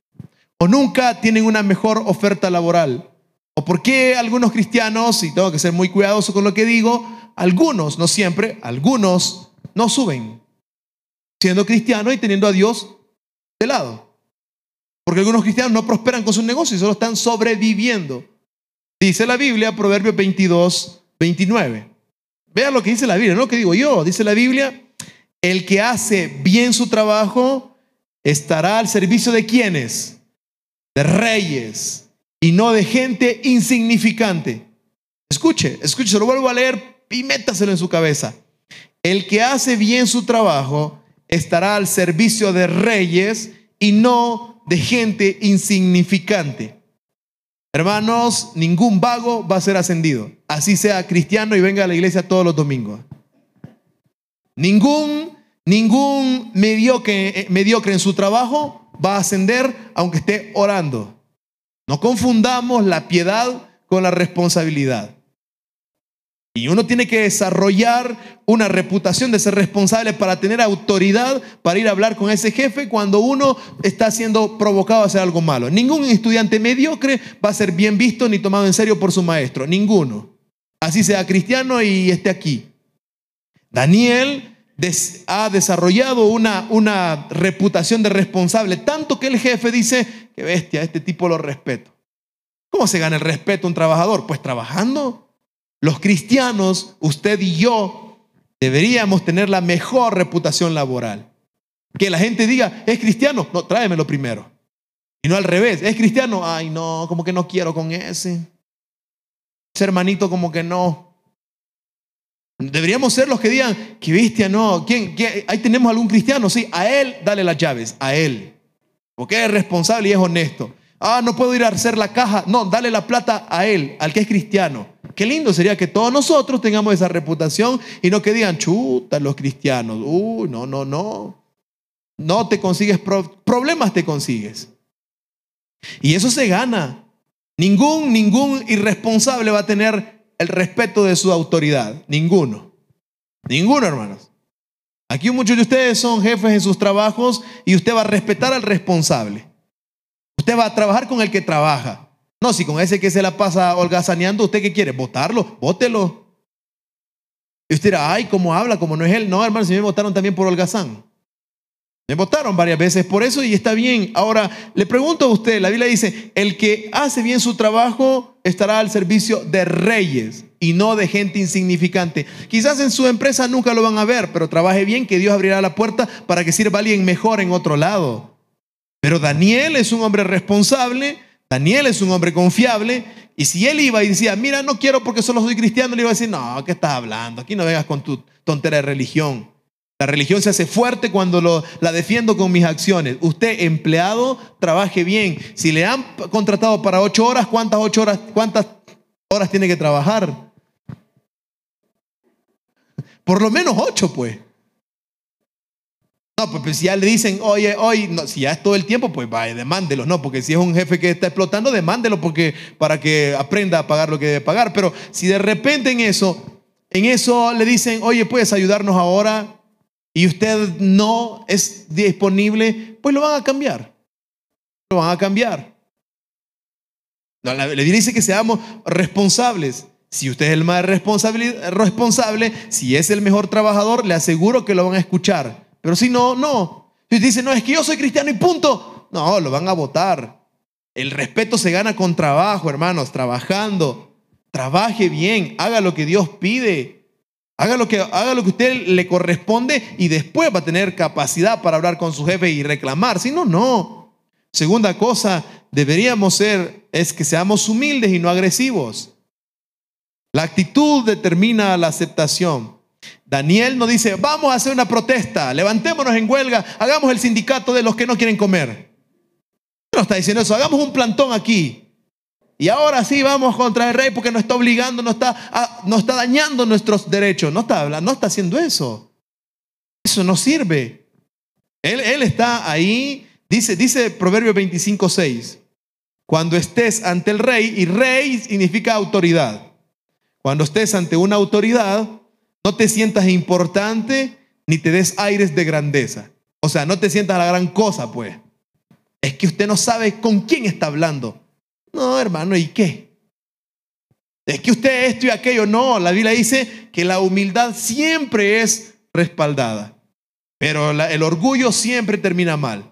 ¿O nunca tienen una mejor oferta laboral? ¿O por qué algunos cristianos, y tengo que ser muy cuidadoso con lo que digo, algunos, no siempre, algunos no suben? siendo cristiano y teniendo a Dios de lado. Porque algunos cristianos no prosperan con sus negocios, solo están sobreviviendo. Dice la Biblia, Proverbios 22, 29. Vean lo que dice la Biblia, no lo que digo yo. Dice la Biblia, el que hace bien su trabajo estará al servicio de quienes? De reyes y no de gente insignificante. Escuche, escuche, se lo vuelvo a leer y métaselo en su cabeza. El que hace bien su trabajo estará al servicio de reyes y no de gente insignificante. Hermanos, ningún vago va a ser ascendido. Así sea cristiano y venga a la iglesia todos los domingos. Ningún, ningún mediocre, eh, mediocre en su trabajo va a ascender aunque esté orando. No confundamos la piedad con la responsabilidad. Y uno tiene que desarrollar una reputación de ser responsable para tener autoridad para ir a hablar con ese jefe cuando uno está siendo provocado a hacer algo malo. Ningún estudiante mediocre va a ser bien visto ni tomado en serio por su maestro. Ninguno. Así sea cristiano y esté aquí. Daniel ha desarrollado una, una reputación de responsable, tanto que el jefe dice, que bestia, este tipo lo respeto. ¿Cómo se gana el respeto a un trabajador? Pues trabajando. Los cristianos, usted y yo, deberíamos tener la mejor reputación laboral. Que la gente diga, es cristiano, no, tráemelo primero. Y no al revés, es cristiano, ay no, como que no quiero con ese. Ese hermanito como que no. Deberíamos ser los que digan, que bestia, no, ¿quién, ahí tenemos algún cristiano, sí, a él dale las llaves, a él. Porque es responsable y es honesto. Ah, no puedo ir a hacer la caja. No, dale la plata a él, al que es cristiano. Qué lindo sería que todos nosotros tengamos esa reputación y no que digan, chuta, los cristianos. Uy, no, no, no. No te consigues problemas, te consigues. Y eso se gana. Ningún, ningún irresponsable va a tener el respeto de su autoridad. Ninguno. Ninguno, hermanos. Aquí muchos de ustedes son jefes en sus trabajos y usted va a respetar al responsable. Usted va a trabajar con el que trabaja. No, si con ese que se la pasa holgazaneando, ¿usted qué quiere? ¿Votarlo? Vótelo. Y usted dirá, ay, ¿cómo habla? Como no es él. No, hermano, si me votaron también por holgazán. Me votaron varias veces por eso y está bien. Ahora, le pregunto a usted, la Biblia dice, el que hace bien su trabajo estará al servicio de reyes y no de gente insignificante. Quizás en su empresa nunca lo van a ver, pero trabaje bien que Dios abrirá la puerta para que sirva alguien mejor en otro lado. Pero Daniel es un hombre responsable, Daniel es un hombre confiable, y si él iba y decía, mira, no quiero porque solo soy cristiano, le iba a decir, no, ¿qué estás hablando? Aquí no vengas con tu tontera de religión. La religión se hace fuerte cuando la defiendo con mis acciones. Usted, empleado, trabaje bien. Si le han contratado para ocho horas, ¿cuántas ocho horas, cuántas horas tiene que trabajar? Por lo menos ocho, pues. No, pues, pues si ya le dicen, oye, hoy, si ya es todo el tiempo, pues vaya, demándelo, no, porque si es un jefe que está explotando, demándelo porque, para que aprenda a pagar lo que debe pagar. Pero si de repente en eso, en eso le dicen, oye, puedes ayudarnos ahora, y usted no es disponible, pues lo van a cambiar. Lo van a cambiar. Le dice que seamos responsables. Si usted es el más responsable, si es el mejor trabajador, le aseguro que lo van a escuchar. Pero si no, no. Si dice, no, es que yo soy cristiano y punto. No, lo van a votar. El respeto se gana con trabajo, hermanos, trabajando. Trabaje bien, haga lo que Dios pide. Haga lo, que, haga lo que usted le corresponde y después va a tener capacidad para hablar con su jefe y reclamar. Si no, no. Segunda cosa, deberíamos ser, es que seamos humildes y no agresivos. La actitud determina la aceptación. Daniel nos dice, vamos a hacer una protesta, levantémonos en huelga, hagamos el sindicato de los que no quieren comer. No está diciendo eso, hagamos un plantón aquí. Y ahora sí vamos contra el rey porque nos está obligando, nos está, está dañando nuestros derechos. No está, no está haciendo eso. Eso no sirve. Él, él está ahí, dice, dice Proverbio 25, 6. Cuando estés ante el rey, y rey significa autoridad. Cuando estés ante una autoridad, no te sientas importante ni te des aires de grandeza. O sea, no te sientas la gran cosa, pues. Es que usted no sabe con quién está hablando. No, hermano, ¿y qué? Es que usted esto y aquello. No, la Biblia dice que la humildad siempre es respaldada. Pero el orgullo siempre termina mal.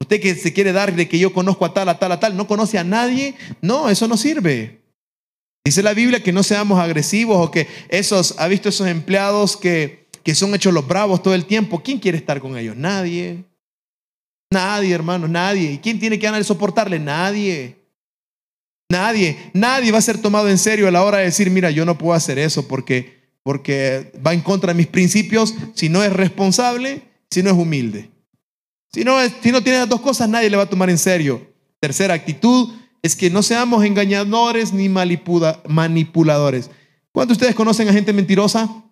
Usted que se quiere dar de que yo conozco a tal, a tal, a tal, no conoce a nadie. No, eso no sirve. Dice la Biblia que no seamos agresivos o que esos, ha visto esos empleados que, que son hechos los bravos todo el tiempo. ¿Quién quiere estar con ellos? Nadie. Nadie, hermano, nadie. ¿Y quién tiene que ganar y soportarle? Nadie. Nadie, nadie va a ser tomado en serio a la hora de decir, mira, yo no puedo hacer eso porque, porque va en contra de mis principios si no es responsable, si no es humilde. Si no, si no tiene las dos cosas, nadie le va a tomar en serio. Tercera actitud es que no seamos engañadores ni manipuladores. ¿Cuántos de ustedes conocen a gente mentirosa?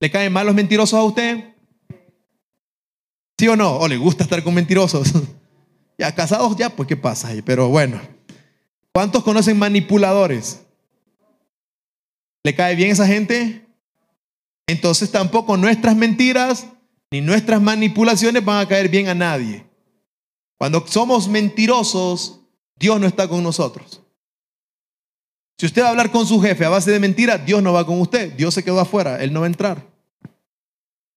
¿Le caen mal los mentirosos a usted? ¿Sí o no? ¿O le gusta estar con mentirosos? Ya casados ya, pues qué pasa ahí. Pero bueno, ¿cuántos conocen manipuladores? ¿Le cae bien esa gente? Entonces tampoco nuestras mentiras ni nuestras manipulaciones van a caer bien a nadie. Cuando somos mentirosos, Dios no está con nosotros. Si usted va a hablar con su jefe a base de mentiras, Dios no va con usted. Dios se quedó afuera, Él no va a entrar.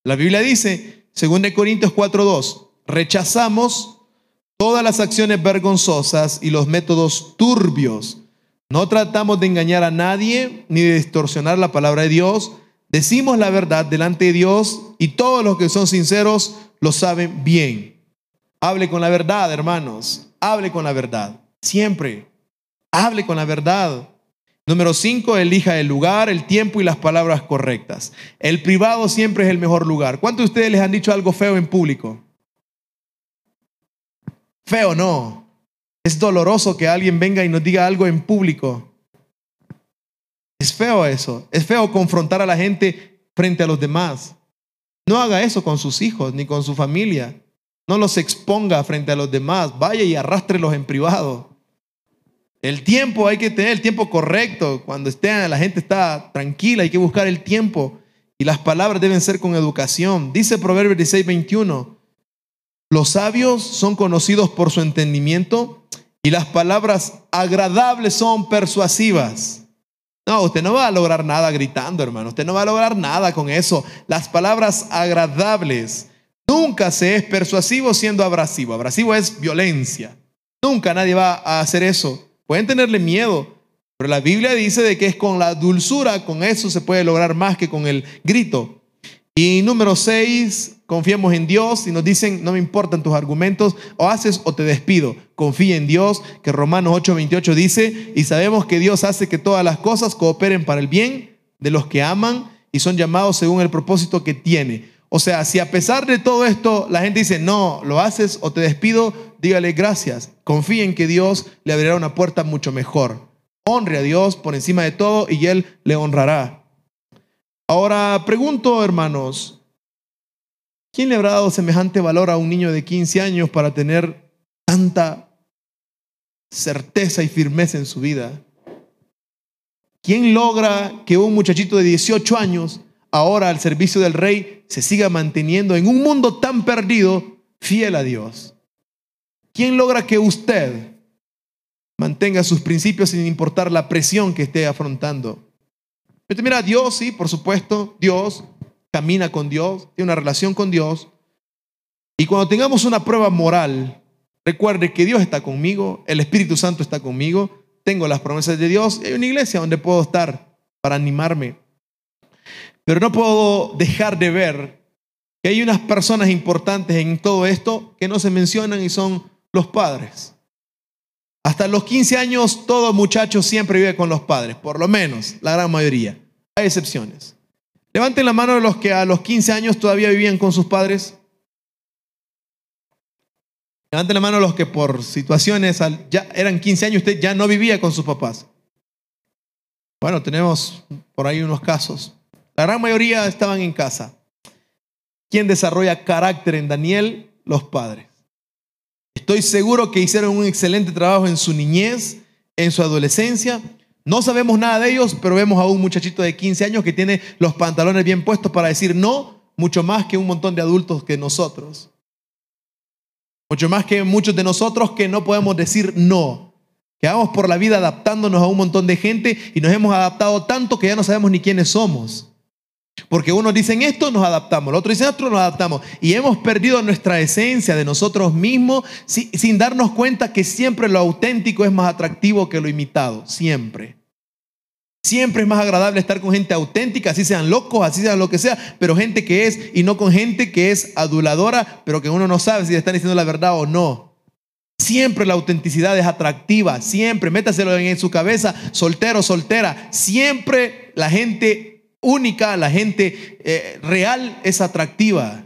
La Biblia dice, 2 Corintios 4:2, rechazamos todas las acciones vergonzosas y los métodos turbios. No tratamos de engañar a nadie ni de distorsionar la palabra de Dios. Decimos la verdad delante de Dios y todos los que son sinceros lo saben bien. Hable con la verdad, hermanos. Hable con la verdad. Siempre. Hable con la verdad. Número cinco, elija el lugar, el tiempo y las palabras correctas. El privado siempre es el mejor lugar. ¿Cuántos de ustedes les han dicho algo feo en público? Feo no. Es doloroso que alguien venga y nos diga algo en público. Es feo eso. Es feo confrontar a la gente frente a los demás. No haga eso con sus hijos ni con su familia. No los exponga frente a los demás. Vaya y arrástrelos en privado. El tiempo hay que tener el tiempo correcto. Cuando esté, la gente está tranquila, hay que buscar el tiempo. Y las palabras deben ser con educación. Dice Proverbios 16, 21. Los sabios son conocidos por su entendimiento y las palabras agradables son persuasivas. No, usted no va a lograr nada gritando, hermano. Usted no va a lograr nada con eso. Las palabras agradables. Nunca se es persuasivo siendo abrasivo. Abrasivo es violencia. Nunca nadie va a hacer eso. Pueden tenerle miedo, pero la Biblia dice de que es con la dulzura, con eso se puede lograr más que con el grito. Y número seis, confiemos en Dios y nos dicen, no me importan tus argumentos, o haces o te despido. Confía en Dios, que Romanos 8:28 dice, y sabemos que Dios hace que todas las cosas cooperen para el bien de los que aman y son llamados según el propósito que tiene. O sea, si a pesar de todo esto la gente dice, no, lo haces o te despido, dígale gracias. Confíe en que Dios le abrirá una puerta mucho mejor. Honre a Dios por encima de todo y Él le honrará. Ahora pregunto, hermanos, ¿quién le habrá dado semejante valor a un niño de 15 años para tener tanta certeza y firmeza en su vida? ¿Quién logra que un muchachito de 18 años, ahora al servicio del rey, se siga manteniendo en un mundo tan perdido, fiel a Dios? ¿Quién logra que usted mantenga sus principios sin importar la presión que esté afrontando? Mira, Dios, sí, por supuesto, Dios camina con Dios, tiene una relación con Dios. Y cuando tengamos una prueba moral, recuerde que Dios está conmigo, el Espíritu Santo está conmigo, tengo las promesas de Dios y hay una iglesia donde puedo estar para animarme. Pero no puedo dejar de ver que hay unas personas importantes en todo esto que no se mencionan y son los padres. Hasta los 15 años todo muchacho siempre vive con los padres, por lo menos la gran mayoría. Hay excepciones. Levanten la mano los que a los 15 años todavía vivían con sus padres. Levanten la mano los que por situaciones ya eran 15 años, usted ya no vivía con sus papás. Bueno, tenemos por ahí unos casos. La gran mayoría estaban en casa. ¿Quién desarrolla carácter en Daniel? Los padres. Estoy seguro que hicieron un excelente trabajo en su niñez, en su adolescencia. No sabemos nada de ellos, pero vemos a un muchachito de 15 años que tiene los pantalones bien puestos para decir no, mucho más que un montón de adultos que nosotros. Mucho más que muchos de nosotros que no podemos decir no. Que vamos por la vida adaptándonos a un montón de gente y nos hemos adaptado tanto que ya no sabemos ni quiénes somos. Porque unos dicen esto, nos adaptamos, los otros dicen esto, nos adaptamos. Y hemos perdido nuestra esencia de nosotros mismos sin darnos cuenta que siempre lo auténtico es más atractivo que lo imitado, siempre. Siempre es más agradable estar con gente auténtica, así sean locos, así sean lo que sea, pero gente que es y no con gente que es aduladora, pero que uno no sabe si le están diciendo la verdad o no. Siempre la autenticidad es atractiva, siempre, métaselo en su cabeza, soltero, soltera, siempre la gente única, la gente eh, real es atractiva,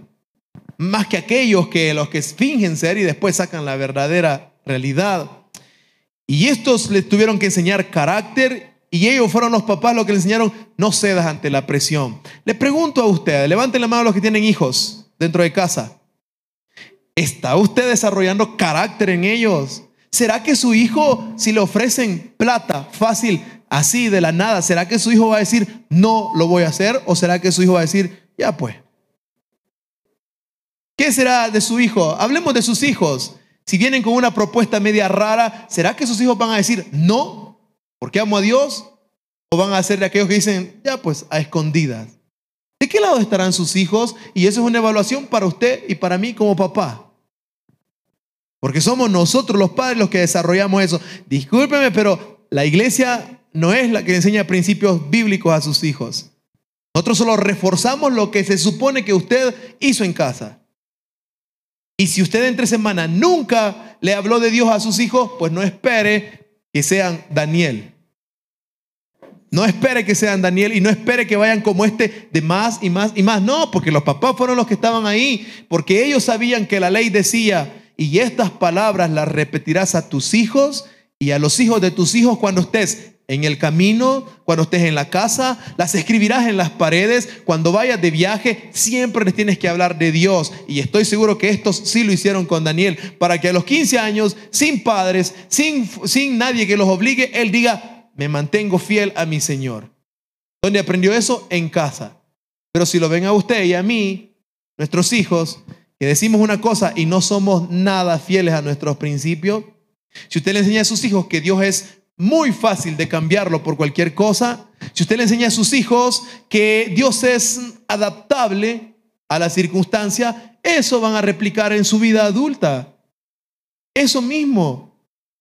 más que aquellos que los que fingen ser y después sacan la verdadera realidad. Y estos les tuvieron que enseñar carácter y ellos fueron los papás los que le enseñaron no cedas ante la presión. Le pregunto a ustedes, levanten la mano los que tienen hijos dentro de casa. ¿Está usted desarrollando carácter en ellos? ¿Será que su hijo, si le ofrecen plata fácil, así de la nada, ¿será que su hijo va a decir, no lo voy a hacer? ¿O será que su hijo va a decir, ya pues? ¿Qué será de su hijo? Hablemos de sus hijos. Si vienen con una propuesta media rara, ¿será que sus hijos van a decir, no, porque amo a Dios? ¿O van a ser de aquellos que dicen, ya pues, a escondidas? ¿De qué lado estarán sus hijos? Y eso es una evaluación para usted y para mí como papá. Porque somos nosotros los padres los que desarrollamos eso. Discúlpeme, pero la iglesia no es la que enseña principios bíblicos a sus hijos. Nosotros solo reforzamos lo que se supone que usted hizo en casa. Y si usted entre semana nunca le habló de Dios a sus hijos, pues no espere que sean Daniel. No espere que sean Daniel y no espere que vayan como este de más y más y más. No, porque los papás fueron los que estaban ahí, porque ellos sabían que la ley decía, y estas palabras las repetirás a tus hijos y a los hijos de tus hijos cuando estés en el camino, cuando estés en la casa, las escribirás en las paredes, cuando vayas de viaje, siempre les tienes que hablar de Dios. Y estoy seguro que estos sí lo hicieron con Daniel, para que a los 15 años, sin padres, sin, sin nadie que los obligue, él diga, me mantengo fiel a mi Señor. ¿Dónde aprendió eso? En casa. Pero si lo ven a usted y a mí, nuestros hijos, que decimos una cosa y no somos nada fieles a nuestros principios, si usted le enseña a sus hijos que Dios es muy fácil de cambiarlo por cualquier cosa, si usted le enseña a sus hijos que Dios es adaptable a la circunstancia, eso van a replicar en su vida adulta. Eso mismo.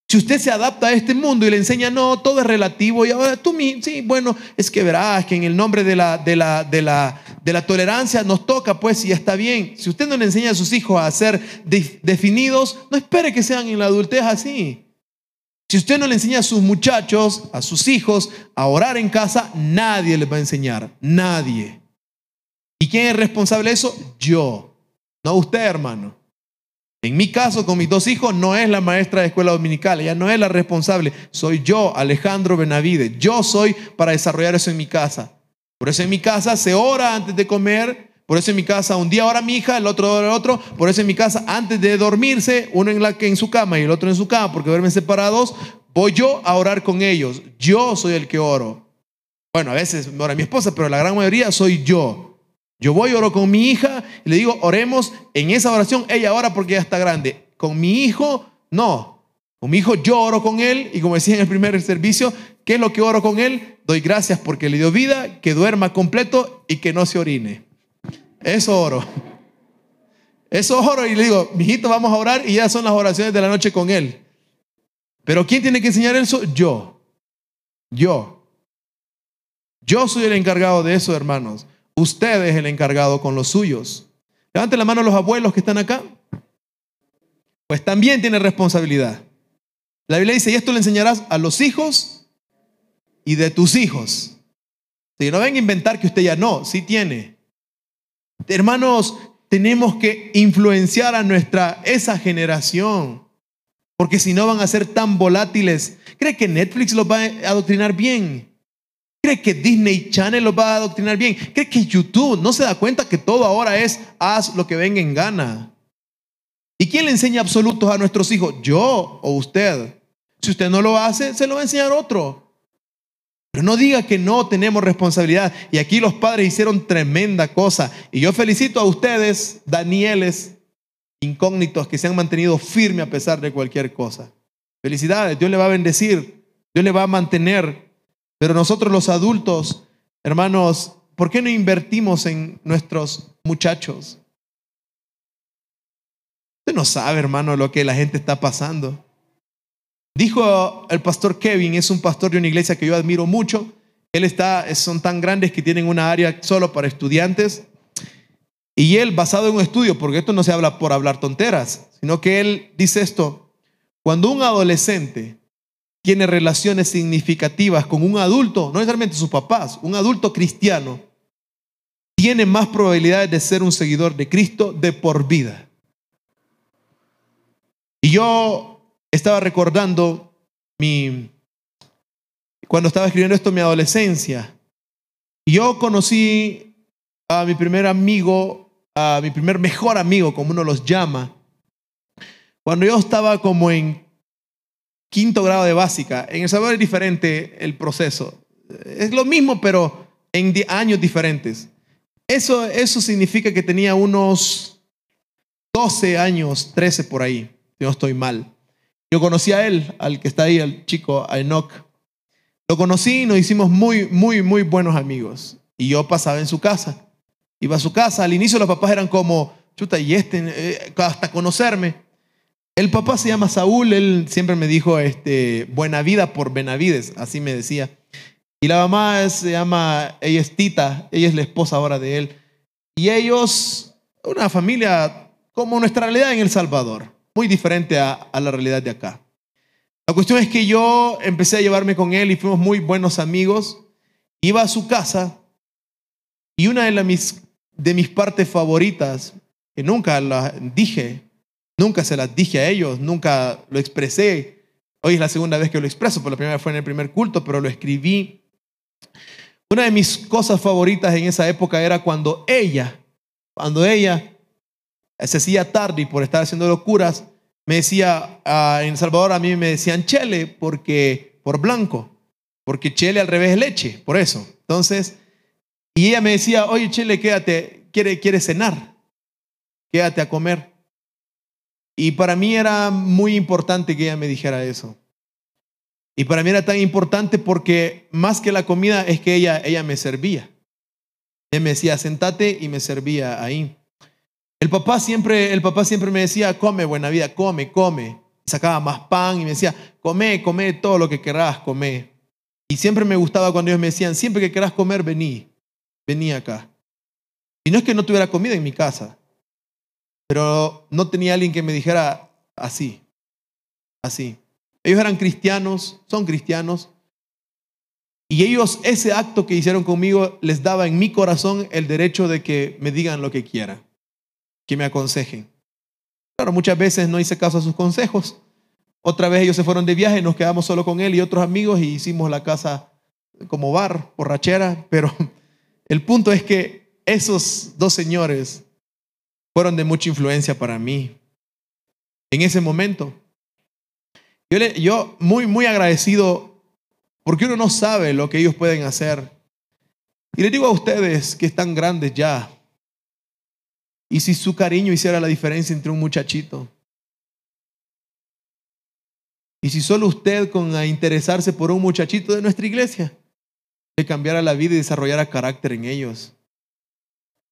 Si usted se adapta a este mundo y le enseña, no, todo es relativo, y ahora tú, sí, bueno, es que verás que en el nombre de la, de la, de la, de la tolerancia nos toca, pues, y está bien. Si usted no le enseña a sus hijos a ser definidos, no espere que sean en la adultez así. Si usted no le enseña a sus muchachos, a sus hijos, a orar en casa, nadie les va a enseñar, nadie. ¿Y quién es responsable de eso? Yo, no usted, hermano. En mi caso, con mis dos hijos, no es la maestra de escuela dominical, ella no es la responsable, soy yo, Alejandro Benavide. Yo soy para desarrollar eso en mi casa. Por eso en mi casa se ora antes de comer, por eso en mi casa un día ora mi hija, el otro ora el otro, por eso en mi casa antes de dormirse, uno en, la, en su cama y el otro en su cama, porque duermen separados, voy yo a orar con ellos. Yo soy el que oro. Bueno, a veces ora mi esposa, pero la gran mayoría soy yo. Yo voy, oro con mi hija y le digo, oremos en esa oración. Ella ora porque ya está grande. Con mi hijo, no. Con mi hijo yo oro con él y como decía en el primer servicio, ¿qué es lo que oro con él? Doy gracias porque le dio vida, que duerma completo y que no se orine. Eso oro. Eso oro y le digo, mijito, vamos a orar y ya son las oraciones de la noche con él. Pero ¿quién tiene que enseñar eso? Yo. Yo. Yo soy el encargado de eso, hermanos. Usted es el encargado con los suyos. Levante la mano los abuelos que están acá. Pues también tiene responsabilidad. La Biblia dice, y esto le enseñarás a los hijos y de tus hijos. Si no ven a inventar que usted ya no, sí tiene. Hermanos, tenemos que influenciar a nuestra, esa generación. Porque si no van a ser tan volátiles. ¿Cree que Netflix los va a adoctrinar bien? ¿Cree que Disney Channel lo va a adoctrinar bien? ¿Cree que YouTube no se da cuenta que todo ahora es haz lo que venga en gana? ¿Y quién le enseña absolutos a nuestros hijos? ¿Yo o usted? Si usted no lo hace, se lo va a enseñar otro. Pero no diga que no tenemos responsabilidad. Y aquí los padres hicieron tremenda cosa. Y yo felicito a ustedes, Danieles, incógnitos, que se han mantenido firmes a pesar de cualquier cosa. Felicidades, Dios le va a bendecir, Dios le va a mantener pero nosotros los adultos, hermanos, ¿por qué no invertimos en nuestros muchachos? Usted no sabe, hermano, lo que la gente está pasando. Dijo el pastor Kevin, es un pastor de una iglesia que yo admiro mucho. Él está, son tan grandes que tienen una área solo para estudiantes. Y él, basado en un estudio, porque esto no se habla por hablar tonteras, sino que él dice esto, cuando un adolescente tiene relaciones significativas con un adulto, no necesariamente sus papás, un adulto cristiano, tiene más probabilidades de ser un seguidor de Cristo de por vida. Y yo estaba recordando mi, cuando estaba escribiendo esto, mi adolescencia. Yo conocí a mi primer amigo, a mi primer mejor amigo, como uno los llama, cuando yo estaba como en quinto grado de básica. En El Salvador es diferente el proceso. Es lo mismo, pero en años diferentes. Eso, eso significa que tenía unos 12 años, 13 por ahí, si no estoy mal. Yo conocí a él, al que está ahí, al chico, a. Lo conocí y nos hicimos muy, muy, muy buenos amigos. Y yo pasaba en su casa. Iba a su casa. Al inicio los papás eran como, chuta, y este, eh, hasta conocerme. El papá se llama Saúl, él siempre me dijo este, buena vida por Benavides, así me decía. Y la mamá se llama, ella es Tita, ella es la esposa ahora de él. Y ellos, una familia como nuestra realidad en El Salvador, muy diferente a, a la realidad de acá. La cuestión es que yo empecé a llevarme con él y fuimos muy buenos amigos. Iba a su casa y una de, mis, de mis partes favoritas, que nunca la dije, Nunca se las dije a ellos, nunca lo expresé. Hoy es la segunda vez que lo expreso, por la primera fue en el primer culto, pero lo escribí. Una de mis cosas favoritas en esa época era cuando ella, cuando ella se hacía tarde y por estar haciendo locuras, me decía, ah, en Salvador a mí me decían chele porque, por blanco, porque chele al revés es leche, por eso. Entonces, y ella me decía, oye chele, quédate, quiere, quiere cenar, quédate a comer. Y para mí era muy importante que ella me dijera eso. Y para mí era tan importante porque más que la comida es que ella, ella me servía. Ella me decía, sentate y me servía ahí. El papá siempre, el papá siempre me decía, come buena vida, come, come. Sacaba más pan y me decía, come, come todo lo que querrás, come. Y siempre me gustaba cuando ellos me decían, siempre que querrás comer, vení, vení acá. Y no es que no tuviera comida en mi casa, pero no tenía alguien que me dijera así, así. Ellos eran cristianos, son cristianos, y ellos, ese acto que hicieron conmigo, les daba en mi corazón el derecho de que me digan lo que quieran que me aconsejen. Claro, muchas veces no hice caso a sus consejos. Otra vez ellos se fueron de viaje, nos quedamos solo con él y otros amigos y hicimos la casa como bar, borrachera, pero el punto es que esos dos señores fueron de mucha influencia para mí. En ese momento, yo, yo muy, muy agradecido porque uno no sabe lo que ellos pueden hacer. Y les digo a ustedes que están grandes ya, y si su cariño hiciera la diferencia entre un muchachito. Y si solo usted con interesarse por un muchachito de nuestra iglesia le cambiara la vida y desarrollara carácter en ellos.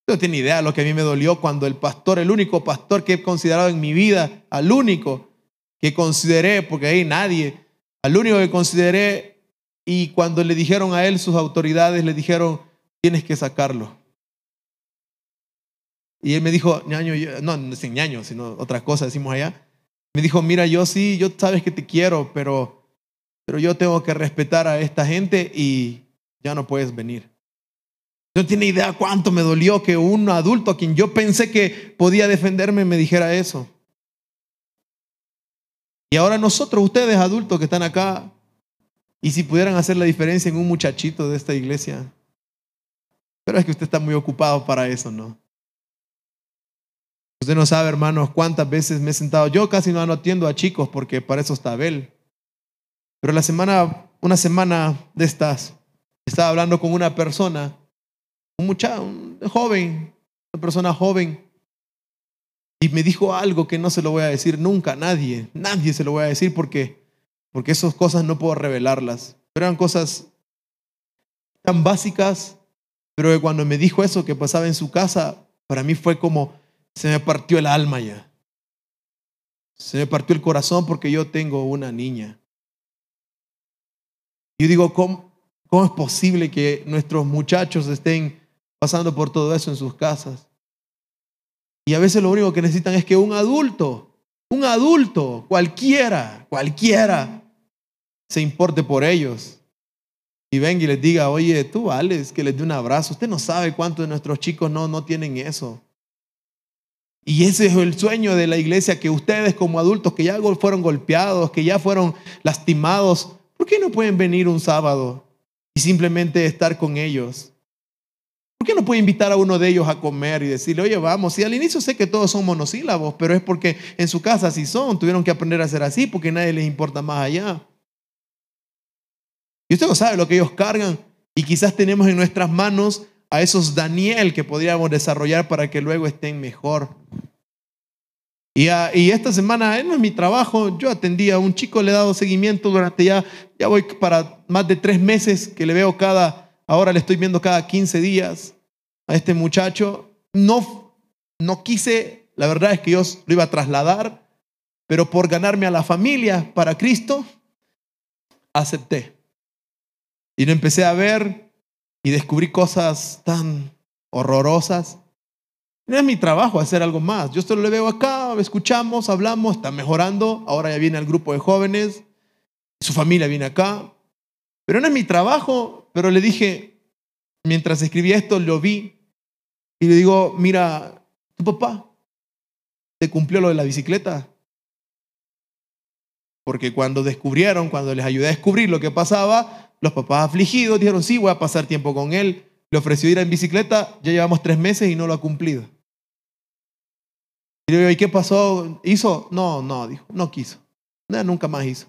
No tiene idea lo que a mí me dolió cuando el pastor, el único pastor que he considerado en mi vida, al único que consideré, porque ahí nadie, al único que consideré, y cuando le dijeron a él sus autoridades, le dijeron, tienes que sacarlo. Y él me dijo, ñaño, no, no es ñaño, sino otra cosa decimos allá. Me dijo, mira, yo sí, yo sabes que te quiero, pero, pero yo tengo que respetar a esta gente y ya no puedes venir. No tiene idea cuánto me dolió que un adulto a quien yo pensé que podía defenderme me dijera eso. Y ahora nosotros, ustedes adultos que están acá, y si pudieran hacer la diferencia en un muchachito de esta iglesia. Pero es que usted está muy ocupado para eso, ¿no? Usted no sabe, hermanos, cuántas veces me he sentado. Yo casi no atiendo a chicos porque para eso está Abel. Pero la semana, una semana de estas, estaba hablando con una persona, un muchacho, un joven, una persona joven, y me dijo algo que no se lo voy a decir nunca a nadie. Nadie se lo voy a decir porque, porque esas cosas no puedo revelarlas. Pero eran cosas tan básicas, pero que cuando me dijo eso que pasaba en su casa, para mí fue como se me partió el alma ya. Se me partió el corazón porque yo tengo una niña. Yo digo, ¿cómo, ¿cómo es posible que nuestros muchachos estén pasando por todo eso en sus casas? Y a veces lo único que necesitan es que un adulto, un adulto, cualquiera, cualquiera, se importe por ellos. Y venga y les diga, oye, tú vales, que les dé un abrazo. Usted no sabe cuántos de nuestros chicos no, no tienen eso. Y ese es el sueño de la iglesia, que ustedes como adultos que ya fueron golpeados, que ya fueron lastimados, ¿por qué no pueden venir un sábado y simplemente estar con ellos? ¿Por qué no puede invitar a uno de ellos a comer y decirle, oye, vamos? Y al inicio sé que todos son monosílabos, pero es porque en su casa sí son, tuvieron que aprender a ser así porque nadie les importa más allá. Y usted no sabe lo que ellos cargan y quizás tenemos en nuestras manos a esos Daniel que podríamos desarrollar para que luego estén mejor. Y, esta semana, no es mi trabajo, yo atendí a un chico, le he dado seguimiento durante ya, ya voy para más de tres meses que le veo cada, ahora le estoy viendo cada 15 días a este muchacho. No, no quise, la verdad es que yo lo iba a trasladar, pero por ganarme a la familia para Cristo, acepté. Y lo empecé a ver y descubrí cosas tan horrorosas. No es mi trabajo hacer algo más. Yo solo le veo acá, escuchamos, hablamos, está mejorando. Ahora ya viene el grupo de jóvenes, su familia viene acá. Pero no es mi trabajo. Pero le dije, mientras escribí esto, lo vi y le digo, mira, tu papá, ¿Se cumplió lo de la bicicleta? Porque cuando descubrieron, cuando les ayudé a descubrir lo que pasaba, los papás afligidos dijeron, sí, voy a pasar tiempo con él. Le ofreció ir en bicicleta, ya llevamos tres meses y no lo ha cumplido. Y digo, ¿y qué pasó? ¿Hizo? No, no, dijo, no quiso. nunca más hizo.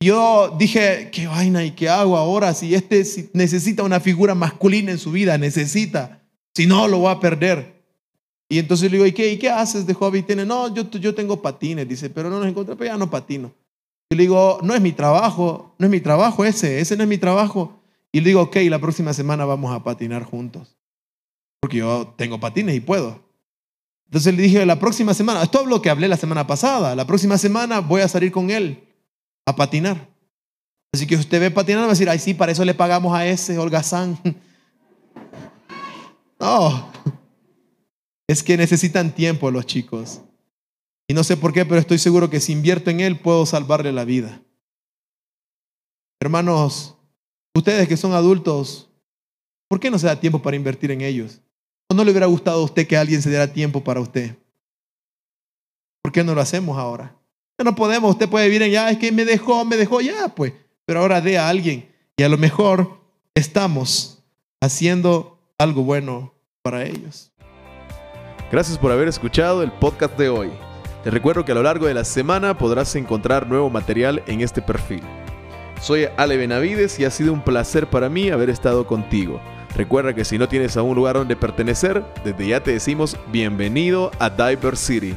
Yo dije, qué vaina y qué hago ahora si este necesita una figura masculina en su vida, necesita, si no lo va a perder. Y entonces le digo, ¿y qué, ¿y qué haces de hobby? Tiene, no, yo, yo tengo patines, dice, pero no nos encontramos, pero ya no patino. Y le digo, no es mi trabajo, no es mi trabajo ese, ese no es mi trabajo. Y le digo, ok, la próxima semana vamos a patinar juntos. Porque yo tengo patines y puedo. Entonces le dije, la próxima semana, esto es lo que hablé la semana pasada, la próxima semana voy a salir con él a patinar. Así que usted ve patinar, va a decir, ay, sí, para eso le pagamos a ese holgazán. No, es que necesitan tiempo los chicos. Y no sé por qué, pero estoy seguro que si invierto en él puedo salvarle la vida. Hermanos, ustedes que son adultos, ¿por qué no se da tiempo para invertir en ellos? ¿O no le hubiera gustado a usted que alguien se diera tiempo para usted? ¿Por qué no lo hacemos ahora? no podemos, usted puede vivir en ya, es que me dejó, me dejó ya, pues. Pero ahora dé a alguien y a lo mejor estamos haciendo algo bueno para ellos. Gracias por haber escuchado el podcast de hoy. Te recuerdo que a lo largo de la semana podrás encontrar nuevo material en este perfil. Soy Ale Benavides y ha sido un placer para mí haber estado contigo. Recuerda que si no tienes a un lugar donde pertenecer, desde ya te decimos bienvenido a Diver City.